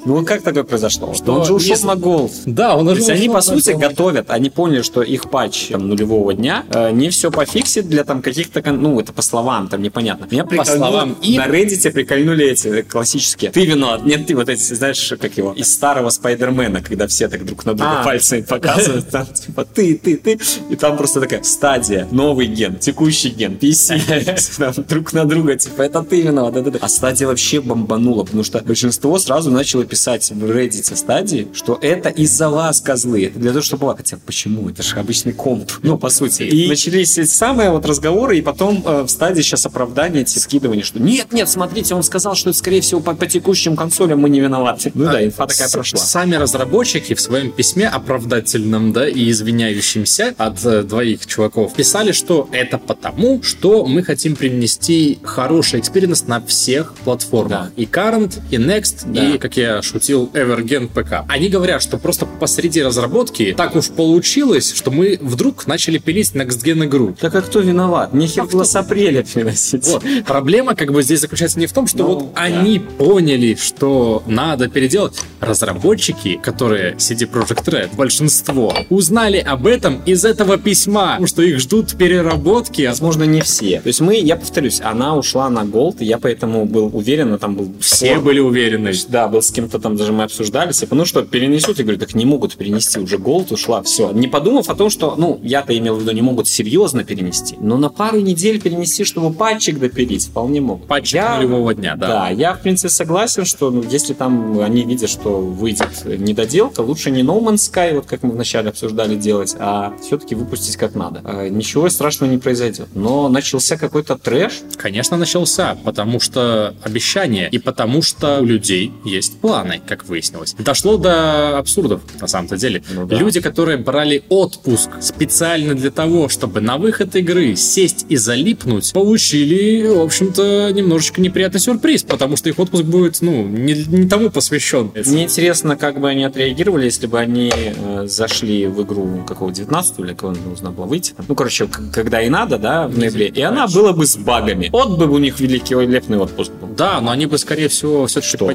Ну, как такое произошло? Что он же ушел с- на гол. Да, он То уже есть они, по сути, гол. готовят, они поняли, что их патч там, нулевого дня э, не все пофиксит для там каких-то, ну, это по словам, там непонятно. Меня прикольнуло, словам им. на Reddit прикольнули эти классические. Ты виноват, нет, ты вот эти, знаешь, как его, из старого Спайдермена, когда все так друг на друга А. пальцами <laughs> показывают, там, типа, ты, ты, ты, и там просто такая стадия, новый ген, текущий ген, PC, <laughs> друг на друга, типа, это ты виноват. А Stadia вообще бомбанула, потому что большинство сразу начало писать в Reddit стадии, что это из-за вас, козлы, это для того, чтобы... Хотя, почему? Это же обычный комп, ну, по сути. И начались эти самые вот разговоры, и потом э, в стадии сейчас оправдание, эти скидывания, что нет, нет, смотрите, он сказал, что это, скорее всего, по, по текущим консолям мы не виноваты. Ну да, инфа такая прошла. Сами разработчики в своем письме оправдательном, да, и извиняющимся от э, двоих чуваков писали, что это потому, что мы хотим принести хороший experience на всех платформах. Да. И Current, и Next, Да. и, как я шутил, Evergen ПК. Они говорят, что просто посреди разработки так уж получилось, что мы вдруг начали пилить Next Gen игру. Так а кто виноват? Нехер было с апреля приносить. Вот. Проблема как бы здесь заключается не в том, что Ну, вот да. они поняли, что надо переделать. Разработчики, которые CD Projekt Red, большинство, узнали об этом из этого письма, потому что их ждут переработки. а Возможно, не все. То есть мы, я повторюсь, она ушла на и я поэтому был уверен, а там был Все спор. были уверены. Да, был с кем-то там даже мы обсуждали, типа, ну что, перенесут? Я говорю, так не могут перенести, уже голд ушла, все. Не подумав о том, что, ну, я-то имел в виду, не могут серьезно перенести, но на пару недель перенести, чтобы патчик допилить, вполне могут. Патчик Я- нулевого дня, да. Да, я, в принципе, согласен, что ну, если там они видят, что выйдет недоделка, лучше не No Man's Sky, вот как мы вначале обсуждали делать, а все-таки выпустить как надо. А, Ничего страшного не произойдет. Но начался какой-то трэш. Конечно, начался, потому что обещание и потому что у людей есть планы, как выяснилось. Дошло до абсурдов, на самом-то деле. Ну да. Люди, которые брали отпуск специально для того, чтобы на выход игры сесть и залипнуть, получили, в общем-то, немножечко неприятный сюрприз, потому что их отпуск будет, ну, не, не тому посвящен. Мне интересно, как бы они отреагировали, если бы они э, зашли в игру какого 19 или кого нужно было выйти. Ну, короче, когда и надо, да, в ноябре. И она была бы с багами. Вот бы у них великий лепный отпуск был. Да, но они бы, скорее всего, все-таки Что?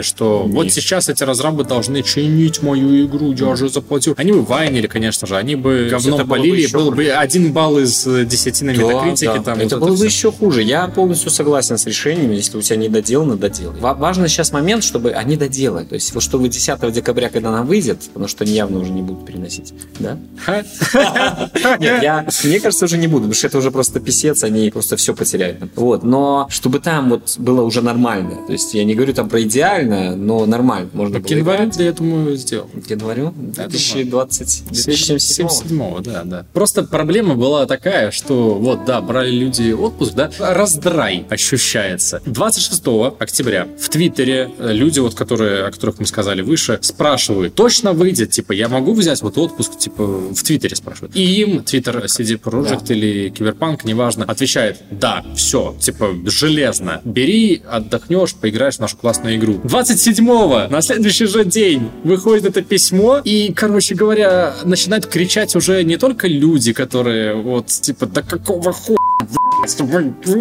Понимали, что Нет. вот сейчас эти разрабы должны чинить мою игру, я уже заплатил. Они бы вайнили, конечно же, они бы говно это было бы был бы один балл из э, десяти на метакритике. Да, там, да. вот это было бы всё. еще хуже. Я полностью согласен с решением, если у тебя не доделано, доделай. Ва- важно сейчас момент, чтобы они доделали. То есть, вот чтобы 10 декабря, когда она выйдет, потому что они явно уже не будут переносить, да? <laughs> Нет, я, мне кажется, уже не буду, потому что это уже просто писец, они просто все потеряют. Вот, но чтобы там вот было уже нормально, то есть я не говорю там про идеально, но нормально, можно К было январю, играть. я думаю, сделал. К январю Я 2020, 2077 77 да, да. Просто проблема была такая, что вот, да, брали люди отпуск, да, раздрай ощущается. 26 октября в Твиттере э, люди, вот, которые, о которых мы сказали выше, спрашивают, точно выйдет, типа, я могу взять вот отпуск, типа, в Твиттере спрашивают. И им Твиттер CD Projekt или Киберпанк, неважно, отвечает, да, все, типа, железно, бери, отдохнешь, поиграешь в нашу классную игру. 27-го, на следующий же день, выходит это письмо, и, короче говоря, начинают кричать уже не только люди, которые вот, типа, да какого хуя,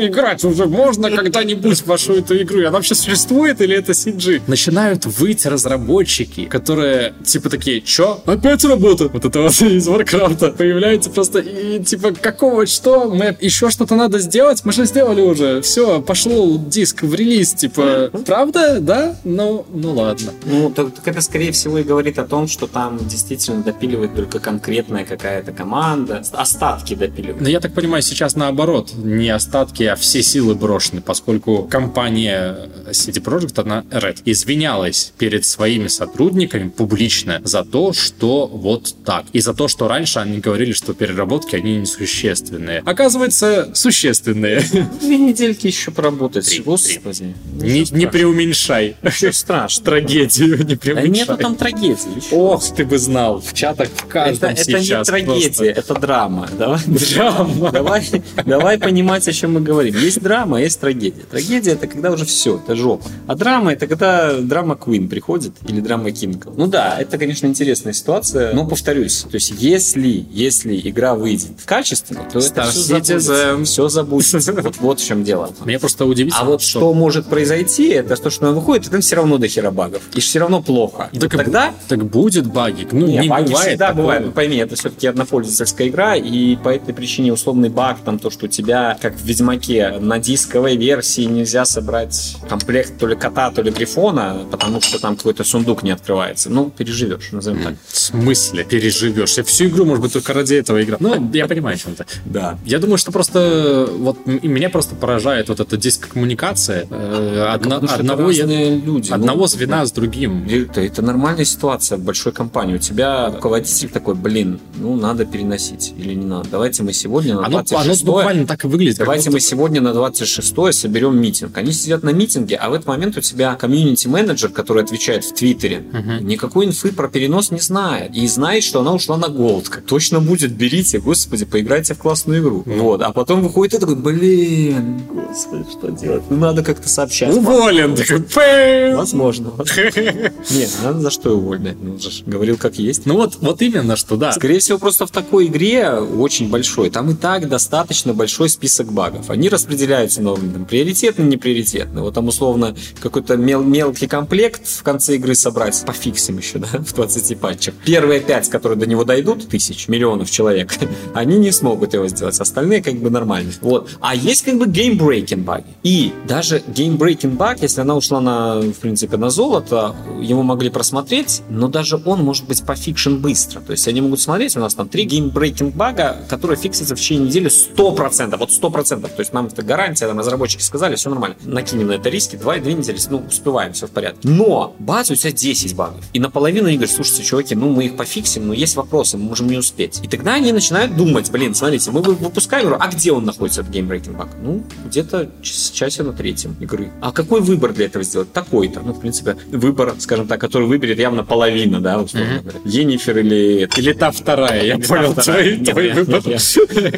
играть уже можно когда-нибудь в вашу эту игру? И Она вообще существует или это CG? Начинают выть разработчики, которые типа такие, чё? Опять работа? Вот это вот из Варкрафта появляется просто и типа какого, что? Мы еще что-то надо сделать? Мы же сделали уже. Все, пошел диск в релиз, типа, правда? Да? Ну, ну ладно. Ну, так, так это, скорее всего, и говорит о том, что там действительно допиливает только конкретная какая-то команда, остатки допиливают. Но я так понимаю, сейчас наоборот, не остатки, а все силы брошены, поскольку компания CD Projekt, она Red, извинялась перед своими сотрудниками публично за то, что вот так. И за то, что раньше они говорили, что переработки, они несущественные. Оказывается, существенные. Две недельки еще поработать. Три, Господи. Не, не преуменьшай. Ничего страшного. Трагедию не Да преуменьшай. нету там трагедии. Ох, ты бы знал. В чатах в Это, каждом это не сейчас трагедия, это драма. Давай, просто. Драма. давай, давай понимать, о чем мы говорим. Есть драма, а есть трагедия. Трагедия это когда уже все, это жопа. А драма это когда драма Queen приходит или драма Кинг. Ну да, это, конечно, интересная ситуация, но повторюсь, то есть если, если игра выйдет качественно, то это Star все Citizen. забудется. Все забудется. Вот, вот в чем дело. Мне просто удивительно, А вот что может произойти, это то, что она выходит, и там все равно до хера багов. И все равно плохо. И Так вот тогда Так будет баги. Ну, не, не, баги бывает всегда такого. бывают. Ну, пойми, это все-таки однопользовательская игра, и по этой причине условный баг, там то, что у тебя, как в Ведьмаке, на дисковой версии нельзя собрать комплект то ли кота, то ли грифона, потому что там какой-то сундук не открывается. Ну, переживешь, назовем так. В смысле переживешь? Я всю игру, может быть, только ради этого играл. Ну, я понимаю, о чем ты. Да. Я думаю, что просто вот меня просто поражает вот эта дискоммуникация э, одного, я- люди. одного Ну, звена с другим. Это, это нормальная ситуация в большой компании. У тебя руководитель такой, блин, ну надо переносить или не надо. Давайте мы сегодня на Оно, 26 оно буквально так и выглядит. Давайте мы сегодня на 26 соберем митинг. Они сидят на митинге, а в этот момент у тебя комьюнити-менеджер, который отвечает в Твиттере, Мгм. никакой инфы про перенос не знает. И знает, что она ушла на голд. Как точно будет, берите, господи, поиграйте в классную игру. Ну. Вот. А потом выходит и такой, блин, господи, что делать? Ну, надо как-то сообщать. Уволен! Возможно. <laughs> Нет, надо за что увольнять? Ну, он же говорил, как есть. Ну вот, вот именно, что да. Скорее всего, просто в такой игре очень большой. Там и так достаточно большой список багов. Они распределяются на там, приоритетно, неприоритетно. Вот там условно какой-то мел- мелкий комплект в конце игры собрать. Пофиксим еще, да, <laughs> в 20 патчах. Первые пять, которые до него дойдут, тысяч, миллионов человек, <laughs> они не смогут его сделать. Остальные как бы нормально. Вот. А есть как бы game-breaking баги. И даже game-breaking баг, если она ушла на, в принципе, на золото, его могли просмотреть, но даже он может быть пофикшен быстро. То есть они могут смотреть, у нас там три game-breaking бага, которые фиксятся в течение недели 100%. Вот 100%. То есть нам это гарантия, там разработчики сказали, все нормально. Накинем на это риски, 2-2 недели, ну, успеваем, все в порядке. Но базе у тебя 10 багов. И наполовину они говорят, слушайте, чуваки, ну мы их пофиксим, но есть вопросы, мы можем не успеть. И тогда они начинают думать, блин, смотрите, мы вы- выпускаем игру, а где он находится, этот game-breaking баг? Ну, где-то час- часе на третьем игры. А какой выбор для этого сделать? Такой-то. Ну, в принципе, выбор, скажем так, который выберет явно половина, да, условно Мгм. говоря. Енифер или... Или та вторая, я <laughs> понял твой, выбор. я-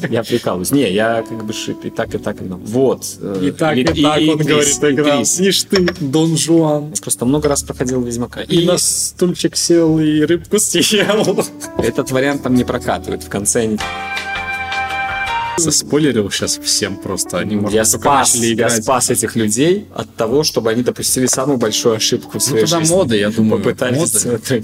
Я прикалываюсь. Не, я как бы шип, и так, и так играл. Вот. И так, и, или- так он Крис, говорит, и играл. Ишь ты, Дон Жуан. Я просто много раз проходил Ведьмака. И на стульчик сел, и рыбку <laughs> съел. этот вариант там не прокатывает. В конце. Заспойлерил сейчас всем просто. Они, может, я спас, я спас этих людей от того, чтобы они допустили самую большую ошибку в Ну, своей туда жизни. моды, я думаю. Попытались моды.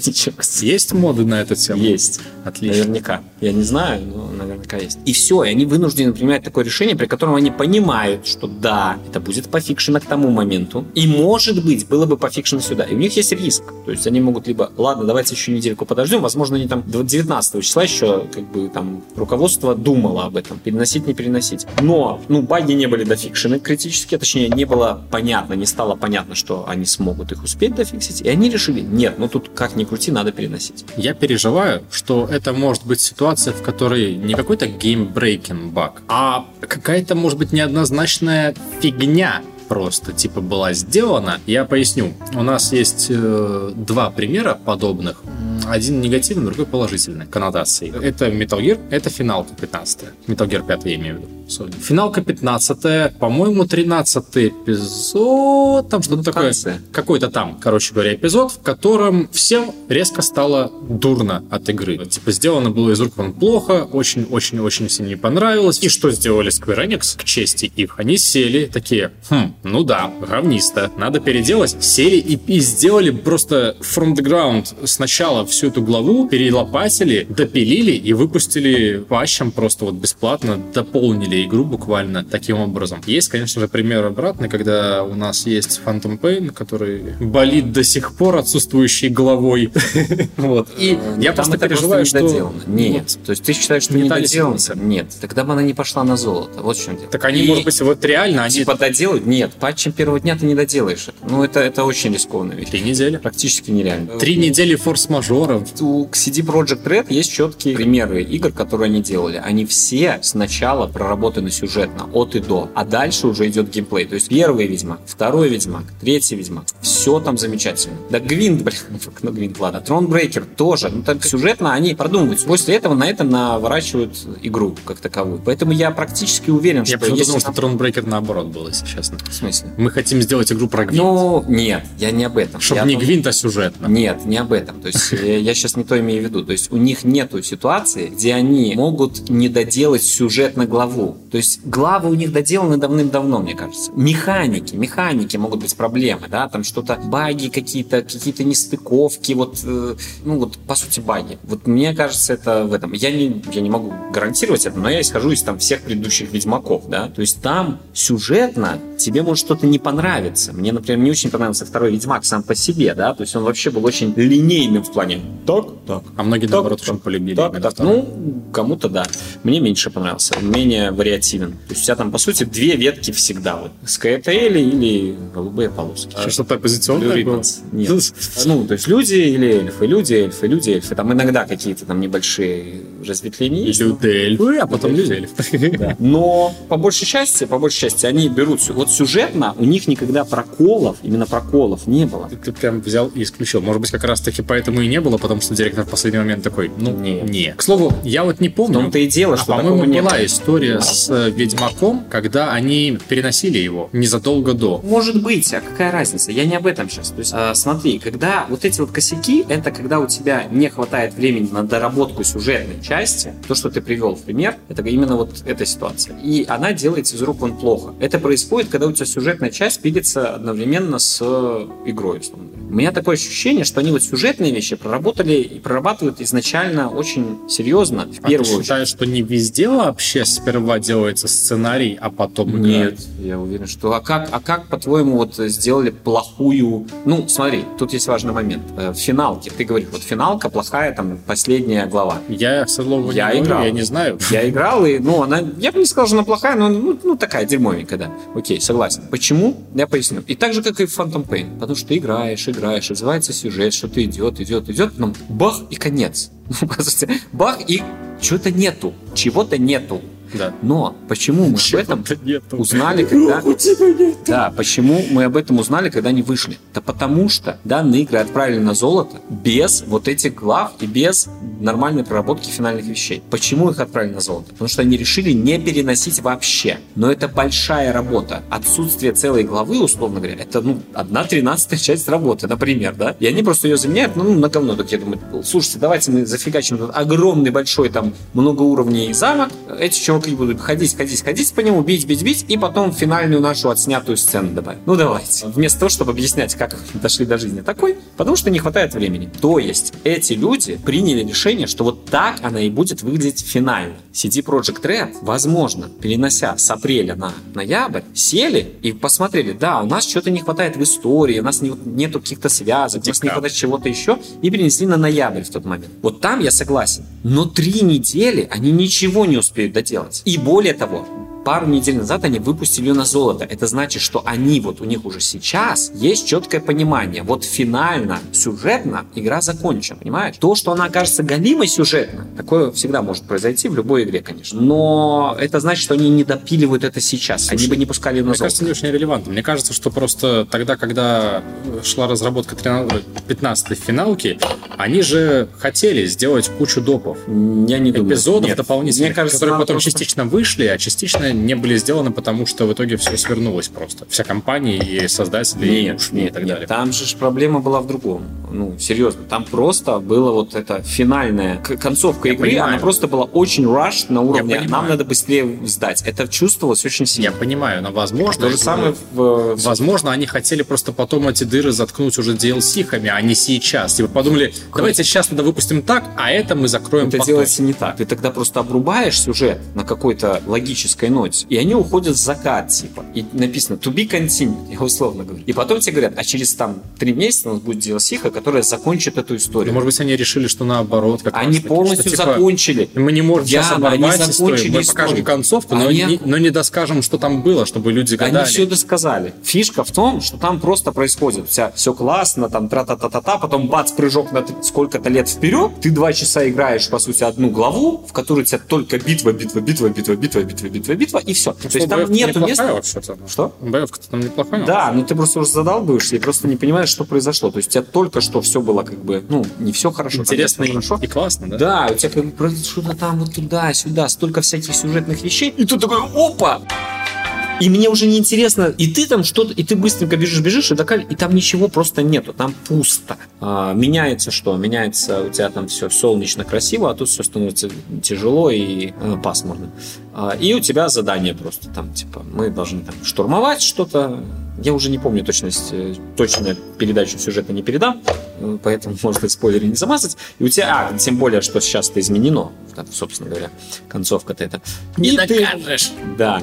Есть моды на эту тему? Есть. Отлично. Наверняка. Я не знаю, но наверняка есть. И все, и они вынуждены принимать такое решение, при котором они понимают, что да, это будет пофикшено к тому моменту. И может быть, было бы пофикшено сюда. И у них есть риск. То есть они могут либо, ладно, давайте еще недельку подождем, возможно, они там 19 числа еще как бы там руководство думало об этом, переносить, не переносить. Но, ну, баги не были дофикшены критически, точнее, не было понятно, не стало понятно, что они смогут их успеть дофиксить. И они решили, нет, ну тут как ни крути, надо переносить. Я переживаю, что это может быть ситуация, в которой не какой-то game-breaking баг, а какая-то, может быть, неоднозначная фигня просто типа была сделана. Я поясню. У нас есть э, два примера подобных. Один негативный, другой положительный коннотации. Это Metal Gear, это финалка 15 Metal Gear 5 я имею в виду. Sorry. Финалка 15 по-моему, 13 эпизод, там что-то такое. Какой-то там, короче говоря, эпизод, в котором всем резко стало дурно от игры. Типа, сделано было из рук вон плохо, очень-очень-очень всем не понравилось. И что сделали Square Enix, к чести их? Они сели такие, хм, ну да, говнисто, надо переделать. Сели и, и сделали просто from the ground сначала всю эту главу, перелопатили, допилили и выпустили патчем просто вот бесплатно, дополнили игру буквально таким образом. Есть, конечно же, пример обратный, когда у нас есть Phantom Pain, который болит до сих пор отсутствующей головой. <laughs> Вот. И я Там просто переживаю, что... Нет. То есть ты считаешь, что Не доделано? Нет. Тогда бы она не пошла на золото. Вот в чем дело. Так они, может быть, вот реально, они... Типа доделать? Нет. Патчем первого дня ты не доделаешь это. Ну, это, это очень рискованная вещь. Три недели. Практически нереально. Три недели форс-мажоров. У CD Projekt Red есть четкие примеры игр, которые они делали. Они все сначала проработаны сюжетно, от и до, а дальше уже идет геймплей. То есть первый Ведьмак, второй Ведьмак, третий Ведьмак. Все там замечательно. Да Гвинт, <laughs> блин, ну Гвинт, ладно. Тронбрейкер тоже. Ну так сюжетно они продумывают. После этого на это наворачивают игру как таковую. Поэтому я практически уверен, Я что если думал, что Тронбрекер наоборот был, если честно. В смысле? Мы хотим сделать игру про Гвинт. Ну, нет, я не об этом. Чтобы Я не том- Гвинт, а сюжетно. Нет, не об этом. То есть э, я сейчас не то имею в виду. То есть у них нету ситуации, где они могут не доделать сюжетно главу. То есть главы у них доделаны давным-давно, мне кажется. Механики, механики могут быть проблемы, да, там что-то баги какие-то, какие-то нестыковки, вот, э, ну вот по сути баги. Вот мне кажется, это в этом. Я не, я не могу гарантировать это, но я исхожу из там всех предыдущих Ведьмаков, да. То есть там сюжетно тебе может что-то не понравиться. Мне, например, не очень понравился второй Ведьмак сам по себе, да, то есть он вообще был очень линейным в плане. Так, так. А многие, Так, наоборот, так, очень полюбили. Так, так. второй. Ну, кому-то да. Мне меньше понравился. Он менее вариативен. То есть у тебя там, по сути, две ветки всегда. Вот. SkyTail или голубые полоски. Что- Что-то оппозиционное было? Нет. Ну, то есть люди или эльфы, люди, эльфы, люди, эльфы. Там иногда какие-то там небольшие разветвления есть. Люди эльфы, а потом люди эльфы. Да. Но по большей части, по большей части, они берут вот сюжетно у них никогда проколов, именно проколов не было. Ты прям взял и исключил. Может быть, как раз таки поэтому и не было, потому что директор в последний момент такой, ну, Не. не. К слову, я вот не В помню. том-то и дело, А, что по-моему, такого не была история с э, Ведьмаком, когда они переносили его незадолго до. Может быть, а какая разница? Я не об этом сейчас. То есть, а, смотри, когда вот эти вот косяки, это когда у тебя не хватает времени на доработку сюжетной части, то, что ты привел в пример, это именно вот эта ситуация. И она делается из рук вон плохо. Это происходит, когда у тебя сюжетная часть пилится одновременно с э, игрой. условно. У меня такое ощущение, что они вот сюжетные вещи проработали и прорабатывают изначально очень серьезно, в А ты первую очередь. считаешь, что не везде вообще сперва делается сценарий, а потом игра? Нет, я уверен, что... А как, а как по-твоему, вот сделали плохую... Ну, смотри, тут есть важный момент. Э, В финалке, ты говоришь, вот финалка плохая, там, последняя глава. Я, к слову, Я не говорю, играл. я не знаю. Я играл, и, ну, она... Я бы не сказал, что она плохая, но, ну, ну, такая дерьмовенькая, да. Окей, согласен. Почему? Я поясню. И так же, как и в Phantom Pain. Потому что ты играешь, играешь, развивается сюжет, что-то идет, идет, идет, потом бах, и конец. <laughs> Ну, по сути, бах, и чего-то нету, чего-то нету. Да. Но почему мы об этом нету. узнали, <laughs> когда... Да, почему мы об этом узнали, когда они вышли? Да потому что данные игры отправили на золото без вот этих глав и без нормальной проработки финальных вещей. Почему их отправили на золото? Потому что они решили не переносить вообще. Но это большая работа. Отсутствие целой главы, условно говоря, это ну, одна тринадцатая часть работы, например, да? И они просто ее заменяют, ну, на говно. Так я думаю, слушайте, давайте мы зафигачим этот огромный, большой, там, многоуровневый замок. Эти чуваки будут ходить, ходить, ходить по нему, бить, бить, бить, и потом финальную нашу отснятую сцену добавить. Ну, давайте. Вместо того, чтобы объяснять, как <laughs> дошли до жизни такой, потому что не хватает времени. То есть, эти люди приняли решение, что вот так она и будет выглядеть финально. CD Project Red, возможно, перенося с апреля на ноябрь, сели и посмотрели, да, у нас что-то не хватает в истории, у нас не, нету каких-то связок, у нас не хватает чего-то еще, и перенесли на ноябрь в тот момент. Вот там я согласен. Но три недели они ничего не успеют доделать. И более того, пару недель назад они выпустили ее на золото. Это значит, что они вот у них уже сейчас есть четкое понимание. Вот финально, сюжетно игра закончена, понимаешь? То, что она окажется галимой сюжетно, такое всегда может произойти в любой игре, конечно. Но это значит, что они не допиливают это сейчас. Слушай, они бы не пускали на Мне золото. кажется, не очень релевантно. Мне кажется, что просто тогда, когда шла разработка 15-й финалки, они же хотели сделать кучу допов. Я не думаю. Эпизодов Нет. дополнительных, Мне кажется, которые потом просто- частично вышли, а частично не были сделаны, потому что в итоге все свернулось просто. Вся компания и создатели Нет, и нет, так нет. далее. Там же проблема была в другом. Ну, серьезно. Там просто было вот это финальная концовка Я игры, понимаю. она просто была очень rush на уровне понимаю. нам надо быстрее сдать. Это чувствовалось очень Я сильно. понимаю, но возможно... То же самое в... в- Возможно, они хотели просто потом эти дыры заткнуть уже DLC-хами, а не сейчас. Типа подумали, давайте сейчас тогда выпустим так, а это мы закроем Это потом. делается не так. Ты тогда просто обрубаешь сюжет на какой-то логической ноте, и они уходят в закат, типа. И написано to be continued, я условно говорю. И потом тебе говорят, а через там три месяца у нас будет DLC, которая закончит эту Ну, историю. может быть, они решили, что наоборот. Как Они таки, полностью что, типа, закончили. Мы не можем сейчас они оборвать историю. закончили Мы покажем историю. концовку, но, Они- не, но не доскажем, что там было, чтобы люди гадали. Они все досказали. Фишка в том, что там просто происходит вся, все классно, там тра-та-та-та-та, потом бац, прыжок на сколько-то лет вперед, ты два часа играешь, по сути, одну главу, в которой у тебя только битва, битва, битва, битва, битва, битва, битва, битва, и все. То есть там нету места... вообще-то. Что? Боевка-то там неплохая. Да, но ты просто уже задалбываешься и просто не понимаешь, что произошло. То есть у тебя только что все было как бы, ну, не все хорошо. Интересно и, хорошо. и классно, да? Да, у тебя как бы что-то там вот туда-сюда, столько всяких сюжетных вещей, и тут такой, опа! И мне уже не интересно, и ты там что-то, и ты быстренько бежишь, бежишь, и, такая, и там ничего просто нету, там пусто. А, меняется что? Меняется у тебя там все солнечно, красиво, а тут все становится тяжело и э, пасмурно. А, и у тебя задание просто там, типа, мы должны там штурмовать что-то. Я уже не помню точность, э, точно передачу сюжета не передам, э, поэтому <laughs> можно спойлеры не замазать. И у тебя, а, тем более, что сейчас это изменено, собственно говоря, концовка-то это. Не И ты- докажешь. да.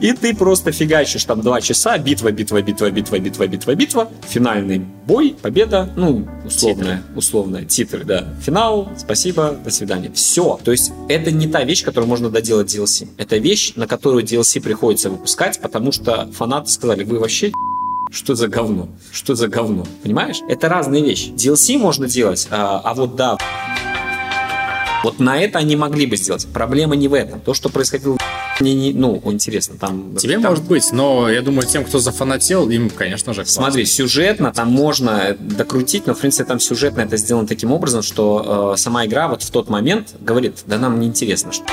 И ты просто фигачишь там два часа, битва, битва, битва, битва, битва, битва, битва, финальный бой, победа, ну, условная, условная, титры, да. Финал, спасибо, до свидания. Все. То есть это не та вещь, которую можно доделать DLC. Это вещь, на которую DLC приходится выпускать, потому что фанаты сказали, вы вообще <laughs> что за говно? Что за говно? Понимаешь? Это разные вещи. DLC можно делать, а, а вот да, вот на это они могли бы сделать. Проблема не в этом. То, что происходило <laughs> мне не, ну, интересно, там... Тебе там- может быть, но я думаю, тем, кто зафанател, им, конечно же, классно. Смотри, сюжетно там можно докрутить, но, в принципе, там сюжетно это сделано таким образом, что э, сама игра вот в тот момент говорит, да нам не интересно, что...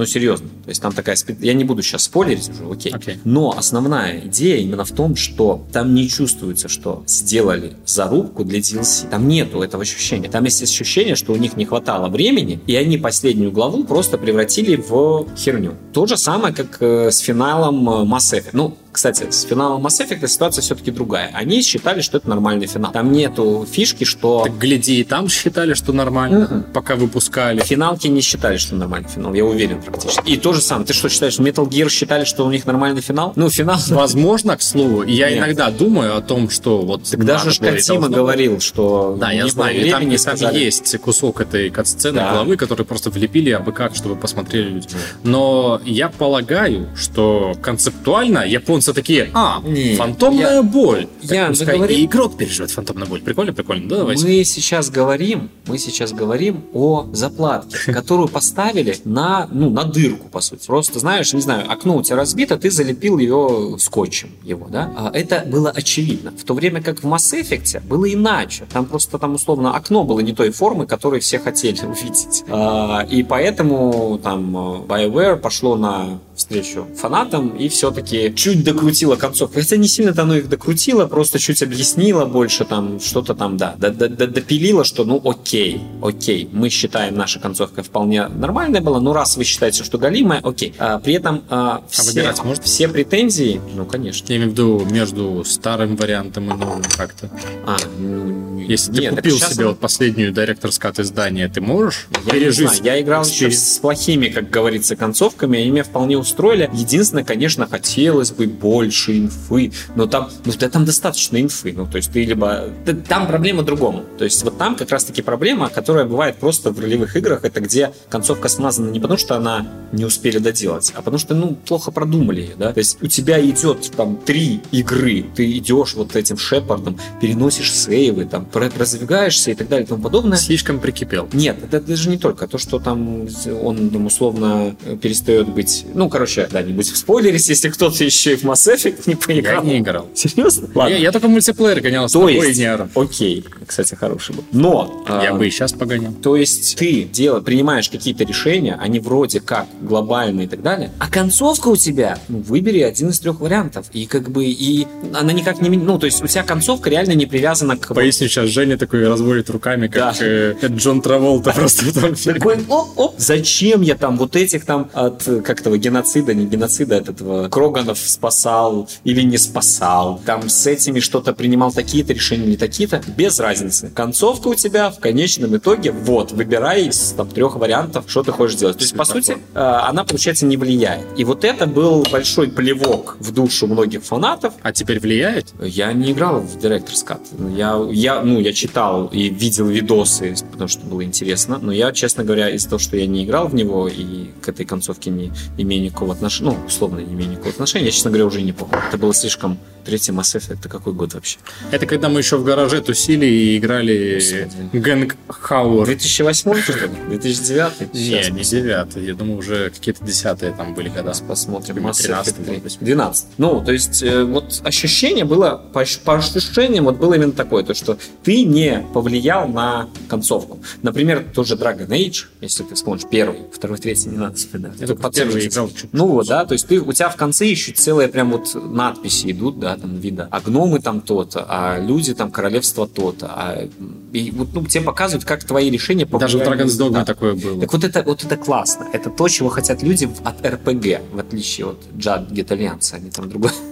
Ну, серьезно. То есть там такая... Я не буду сейчас спойлерить уже, окей. Окей. Но основная идея именно в том, что там не чувствуется, что сделали зарубку для DLC. Там нету этого ощущения. Там есть ощущение, что у них не хватало времени, и они последнюю главу просто превратили в херню. То же самое, как э, с финалом э, Mass Effect. Ну, кстати, с финалом Mass Effect ситуация все-таки другая. Они считали, что это нормальный финал. Там нету фишки, что... Так гляди, и там считали, что нормально, Мгм. пока выпускали. Финалки не считали, что нормальный финал, я уверен практически. И то же самое. Ты что считаешь, Metal Gear считали, что у них нормальный финал? Ну, финал... Возможно, к слову, я Нет. иногда думаю о том, что вот... И Катима должно говорил, что Да, я знаю, и там, и там есть кусок этой кат-сцены Да. главы, который просто влепили абы как, чтобы посмотрели люди. Но я полагаю, что концептуально японцы такие, а, Не, фантомная я- боль. Так я- пускай говорим- и игрок переживет фантомную боль. Прикольно, прикольно, да, давайте. Мы сейчас говорим, мы сейчас говорим о заплатке, <laughs> которую поставили на, ну, на дырку, по сути. Просто, знаешь, не знаю, окно у тебя разбито, ты залепил ее скотчем его, да? А Это было очевидно. В то время как в Mass Effect было иначе. Там просто, там, условно, окно было не той формы, которую все хотели <laughs> увидеть. А, И поэтому там э, BioWare пошло на навстречу фанатам и все-таки чуть докрутила концовку. Хотя не сильно-то оно их докрутило, просто чуть объяснила больше там, что-то там, да, допилила, что ну окей, окей, мы считаем, наша концовка вполне нормальная была, ну раз вы считаете, что галимая, окей. А, при этом а, все, выбирать можно? все претензии, ну конечно. Я имею в виду между старым вариантом и новым как-то. А, ну, Если ты нет, так купил себе он- вот последнюю Director's Cut издание, ты можешь Я не пережить знаю, я играл еще с плохими, как говорится, концовками, они меня вполне устроили. Единственное, конечно, хотелось бы больше инфы, но там, ну, да, там достаточно инфы, ну, то есть ты либо... Там проблема в другом. То есть вот там как раз-таки проблема, которая бывает просто в ролевых играх, это где концовка смазана не потому, что она не успели доделать, а потому что, ну, плохо продумали ее, да. То есть у тебя идет там три игры, ты идешь вот этим шепардом, переносишь сейвы, там, про- продвигаешься и так далее и тому подобное. Слишком прикипел. Нет, это даже не только то, что там он там, условно перестает быть... Ну, короче, да, не будем спойлерить, если кто-то еще и в Mass Effect не Я поиграл. не играл. Серьезно? Я, я только в мультиплеер гонял с То тобой есть, окей, кстати, хороший был. Но... Я а, бы и сейчас погонял. То есть ты дел, принимаешь какие-то решения, они вроде как глобальные и так далее, а концовка у тебя, ну, выбери один из трех вариантов. И как бы, и она никак не... Ну, то есть у тебя концовка реально не привязана к... Поясню сейчас, Женя такой разводит руками, как Да. э, Джон Траволта <laughs> просто там. Такой, оп, оп, зачем я там вот этих там от э, как этого геноцида, не геноцида, от этого Кроганов спасал или не спасал, там с этими что-то принимал такие-то решения или такие-то, без разницы. Концовка у тебя в конечном итоге, вот, выбирай из там трех вариантов, что ты хочешь делать. То есть, по сути, э, она, получается, не влияет. И вот это был большой плевок в душу многих фанатов, А теперь влияет? я не играл в Director's Cut. Я, я, ну, я читал и видел видосы, потому что было интересно. Но я, честно говоря, из-за того, что я не играл в него и к этой концовке не имею никакого отношения, ну, условно, не имею никакого отношения, я, честно говоря, уже не помню. Это было слишком... Третий Mass Effect, это какой год вообще? Это когда мы еще в гараже тусили и играли. Гэнг Хауэр. 2008 что ли? <laughs> 2009? Не, не девятый. Я думаю, уже какие-то десятые там были года. Сейчас посмотрим. Mass 13, Effect может быть. 12. Ну, то есть, э, вот ощущение было, по, ощ- по ощущениям, вот было именно такое, то, что ты не повлиял на концовку. Например, тоже Dragon Age, если ты вспомнишь, первый, второй, третий, не надо вспоминать. По первый играл. Ну вот, да, то есть ты, у тебя в конце еще целые прям вот надписи идут, да, там вида. А гномы там то-то, а люди там королевство то-то. А, и вот ну, тебе показывают, как твои решения Даже в Dragon's Dogma результат. такое было. Так вот это, вот это классно. Это то, чего хотят люди от РПГ, в отличие от Jagged Alliance. Они там другое. <laughs>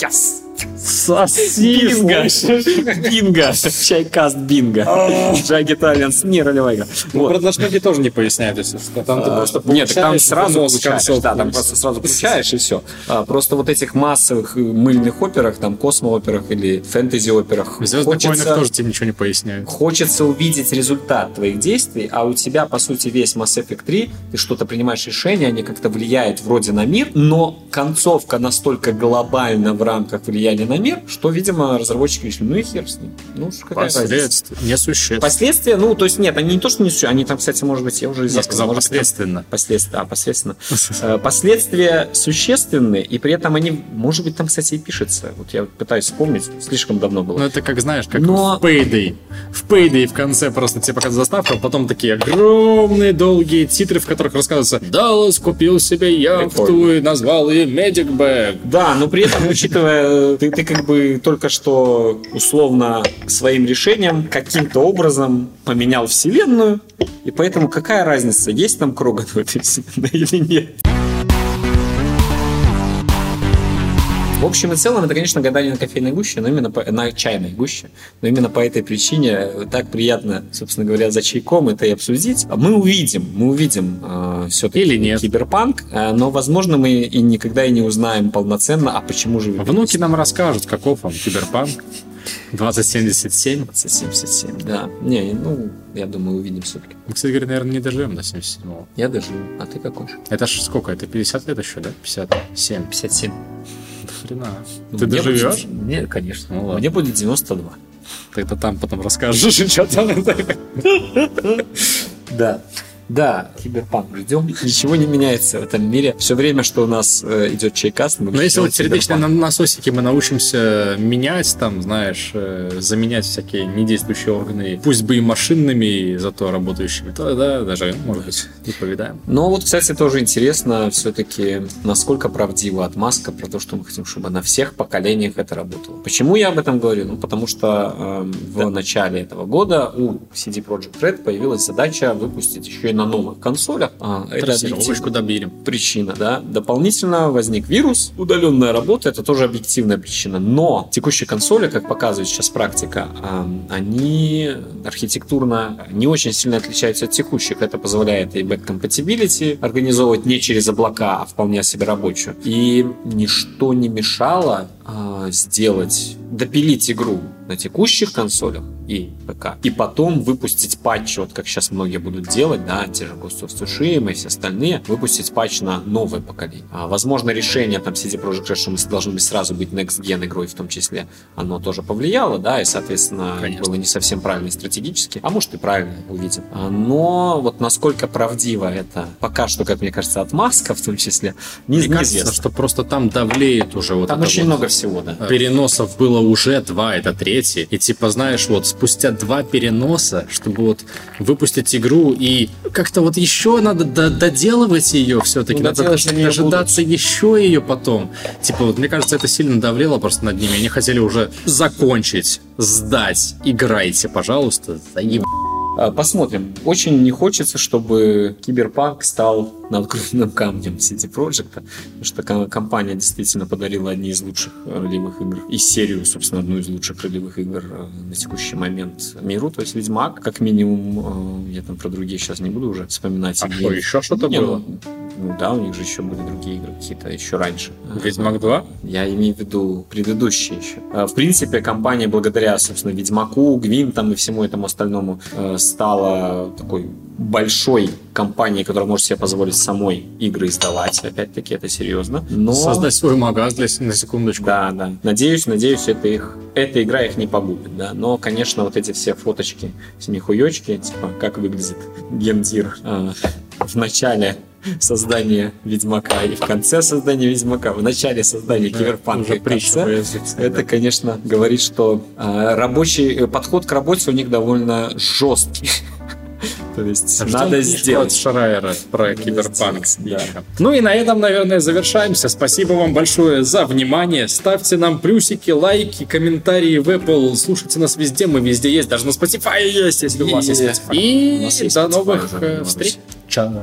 Yes! Бинго! Бинго! Чайкаст бинго. Jagged Alliance не ролевая игра. Ну, про должноги тоже не поясняют. Там ты А, просто Нет, там сразу получаешь. Да, там просто сразу <laughs> получаешь и все. просто вот этих массовых э, мыльных операх, там космо-операх или фэнтези-операх В Звездных войнах тоже тебе ничего не поясняют. хочется увидеть результат твоих действий, а у тебя, по сути, весь Mass Effect 3, ты что-то принимаешь решения, они как-то влияют вроде на мир, но концовка настолько глобальна в рамках влияния на мир, что, видимо, разработчики решили, ну и хер с ним. Ну, какая. Последствия. Несущественно. Последствия, ну, то есть нет, они не то, что не существуют, они там, кстати, может быть, я уже и Я забыл, сказал может, там последственно. Последствия, а, последственно. Э, Последствия существенны, и при этом они, может быть, там, кстати, и пишется. Вот я пытаюсь вспомнить, слишком давно было. Ну, это как, знаешь, как Но- в Payday. В Payday в конце просто тебе показывают заставку, а потом такие огромные долгие титры, в которых рассказывается «Даллас купил себе яхту и назвал ее Medic Bag». Да, но при этом, учитывая, ты, ты как бы только что условно своим решением каким-то образом поменял вселенную, и поэтому какая разница, есть там Кроган в этой вселенной или нет? В общем и целом, это, конечно, гадание на кофейной гуще, но именно по- на чайной гуще. Но именно по этой причине э, так приятно, собственно говоря, за чайком это и обсудить. Мы увидим, мы увидим все-таки Или нет. киберпанк, э, но, возможно, мы и никогда и не узнаем полноценно, а почему же... Внуки нам расскажут, каков он, Киберпанк 2077. 77, да. Не, ну, я думаю, увидим все-таки. Мы, кстати говоря, наверное, не доживем до 77-го. Я доживу. А ты какой? Это ж сколько? Это 50 лет еще, да? 57. 57. Хрена. Ну, Ты мне доживешь? будет- Нет, конечно. Ну ладно. Мне будет 92. Тогда там потом расскажешь, <laughs> что там. Да. Да, киберпанк ждем. Ничего не меняется в этом мире. Все время, что у нас э, идет чайкаст, мы Но если вот сердечные киберпанк. насосики мы научимся менять, там, знаешь, э, заменять всякие недействующие органы, пусть бы и машинными, зато работающими, то да, даже, может быть, и повидаем. Но вот, кстати, тоже интересно все-таки, насколько правдива отмазка про то, что мы хотим, чтобы на всех поколениях это работало. Почему я об этом говорю? Ну, потому что э, в да. начале этого года у CD Projekt Red появилась задача выпустить еще и на новых консолях. А, это добили. причина, да. Дополнительно возник вирус, удаленная работа, это тоже объективная причина. Но текущие консоли, как показывает сейчас практика, они архитектурно не очень сильно отличаются от текущих. Это позволяет и back compatibility организовывать не через облака, а вполне себе рабочую. И ничто не мешало а, сделать, допилить игру на текущих консолях и ПК, и потом выпустить патч, вот как сейчас многие будут делать, да, те же Ghost of Tsushima и все остальные, выпустить патч на новое поколение. А, возможно, решение там CD Projekt Red, что мы должны сразу быть Next Gen игрой в том числе, оно тоже повлияло, да, и, соответственно, Конечно. было не совсем правильно стратегически, а может и правильно, увидим. А, но вот насколько правдиво это, пока что, как мне кажется, отмазка в том числе, не, мне неизвестно. кажется, что просто там давлеет уже вот Там очень вот много всего, да. Переносов было уже два, это третий. И типа, знаешь, вот спустя два переноса, чтобы вот выпустить игру и как-то вот еще надо доделывать ее все-таки. Ну, надо дожидаться еще ее потом. Типа, вот мне кажется, это сильно давлело просто над ними. Они хотели уже закончить, сдать. Играйте, пожалуйста, заеб... А, посмотрим. Очень не хочется, чтобы Киберпанк стал надгробным <laughs> камнем City Project, потому что компания действительно подарила одни из лучших ролевых игр и серию, собственно, одну из лучших ролевых игр э, на текущий момент миру, то есть Ведьмак, как минимум, э, я там про другие сейчас не буду уже вспоминать. А что, еще что-то было? Ну да, у них же еще были другие игры какие-то еще раньше. Ведьмак 2? Я имею в виду предыдущие еще. В принципе, компания благодаря, собственно, Ведьмаку, Гвинтам и всему этому остальному э, стала такой большой компанией, которая может себе позволить самой игры издавать. Опять-таки, это серьезно. Но... Создать свой магаз для, на секундочку. Да, да. Надеюсь, надеюсь, это их, эта игра их не погубит, да. Но, конечно, вот эти все фоточки, смехуёчки, типа, как выглядит гендир э, <laughs> в начале создания Ведьмака и в конце создания Ведьмака, в начале создания да, Киберпанка и конце, это, конечно, говорит, что э, рабочий подход к работе у них довольно жесткий. <laughs> То есть а надо сделать. От Шрайера про киберпанк. Да. Ну и на этом, наверное, завершаемся. Спасибо вам большое за внимание. Ставьте нам плюсики, лайки, комментарии в Apple. Слушайте нас везде, мы везде есть. Даже на Spotify есть, если у вас есть Spotify. И до новых э, встреч. Чао.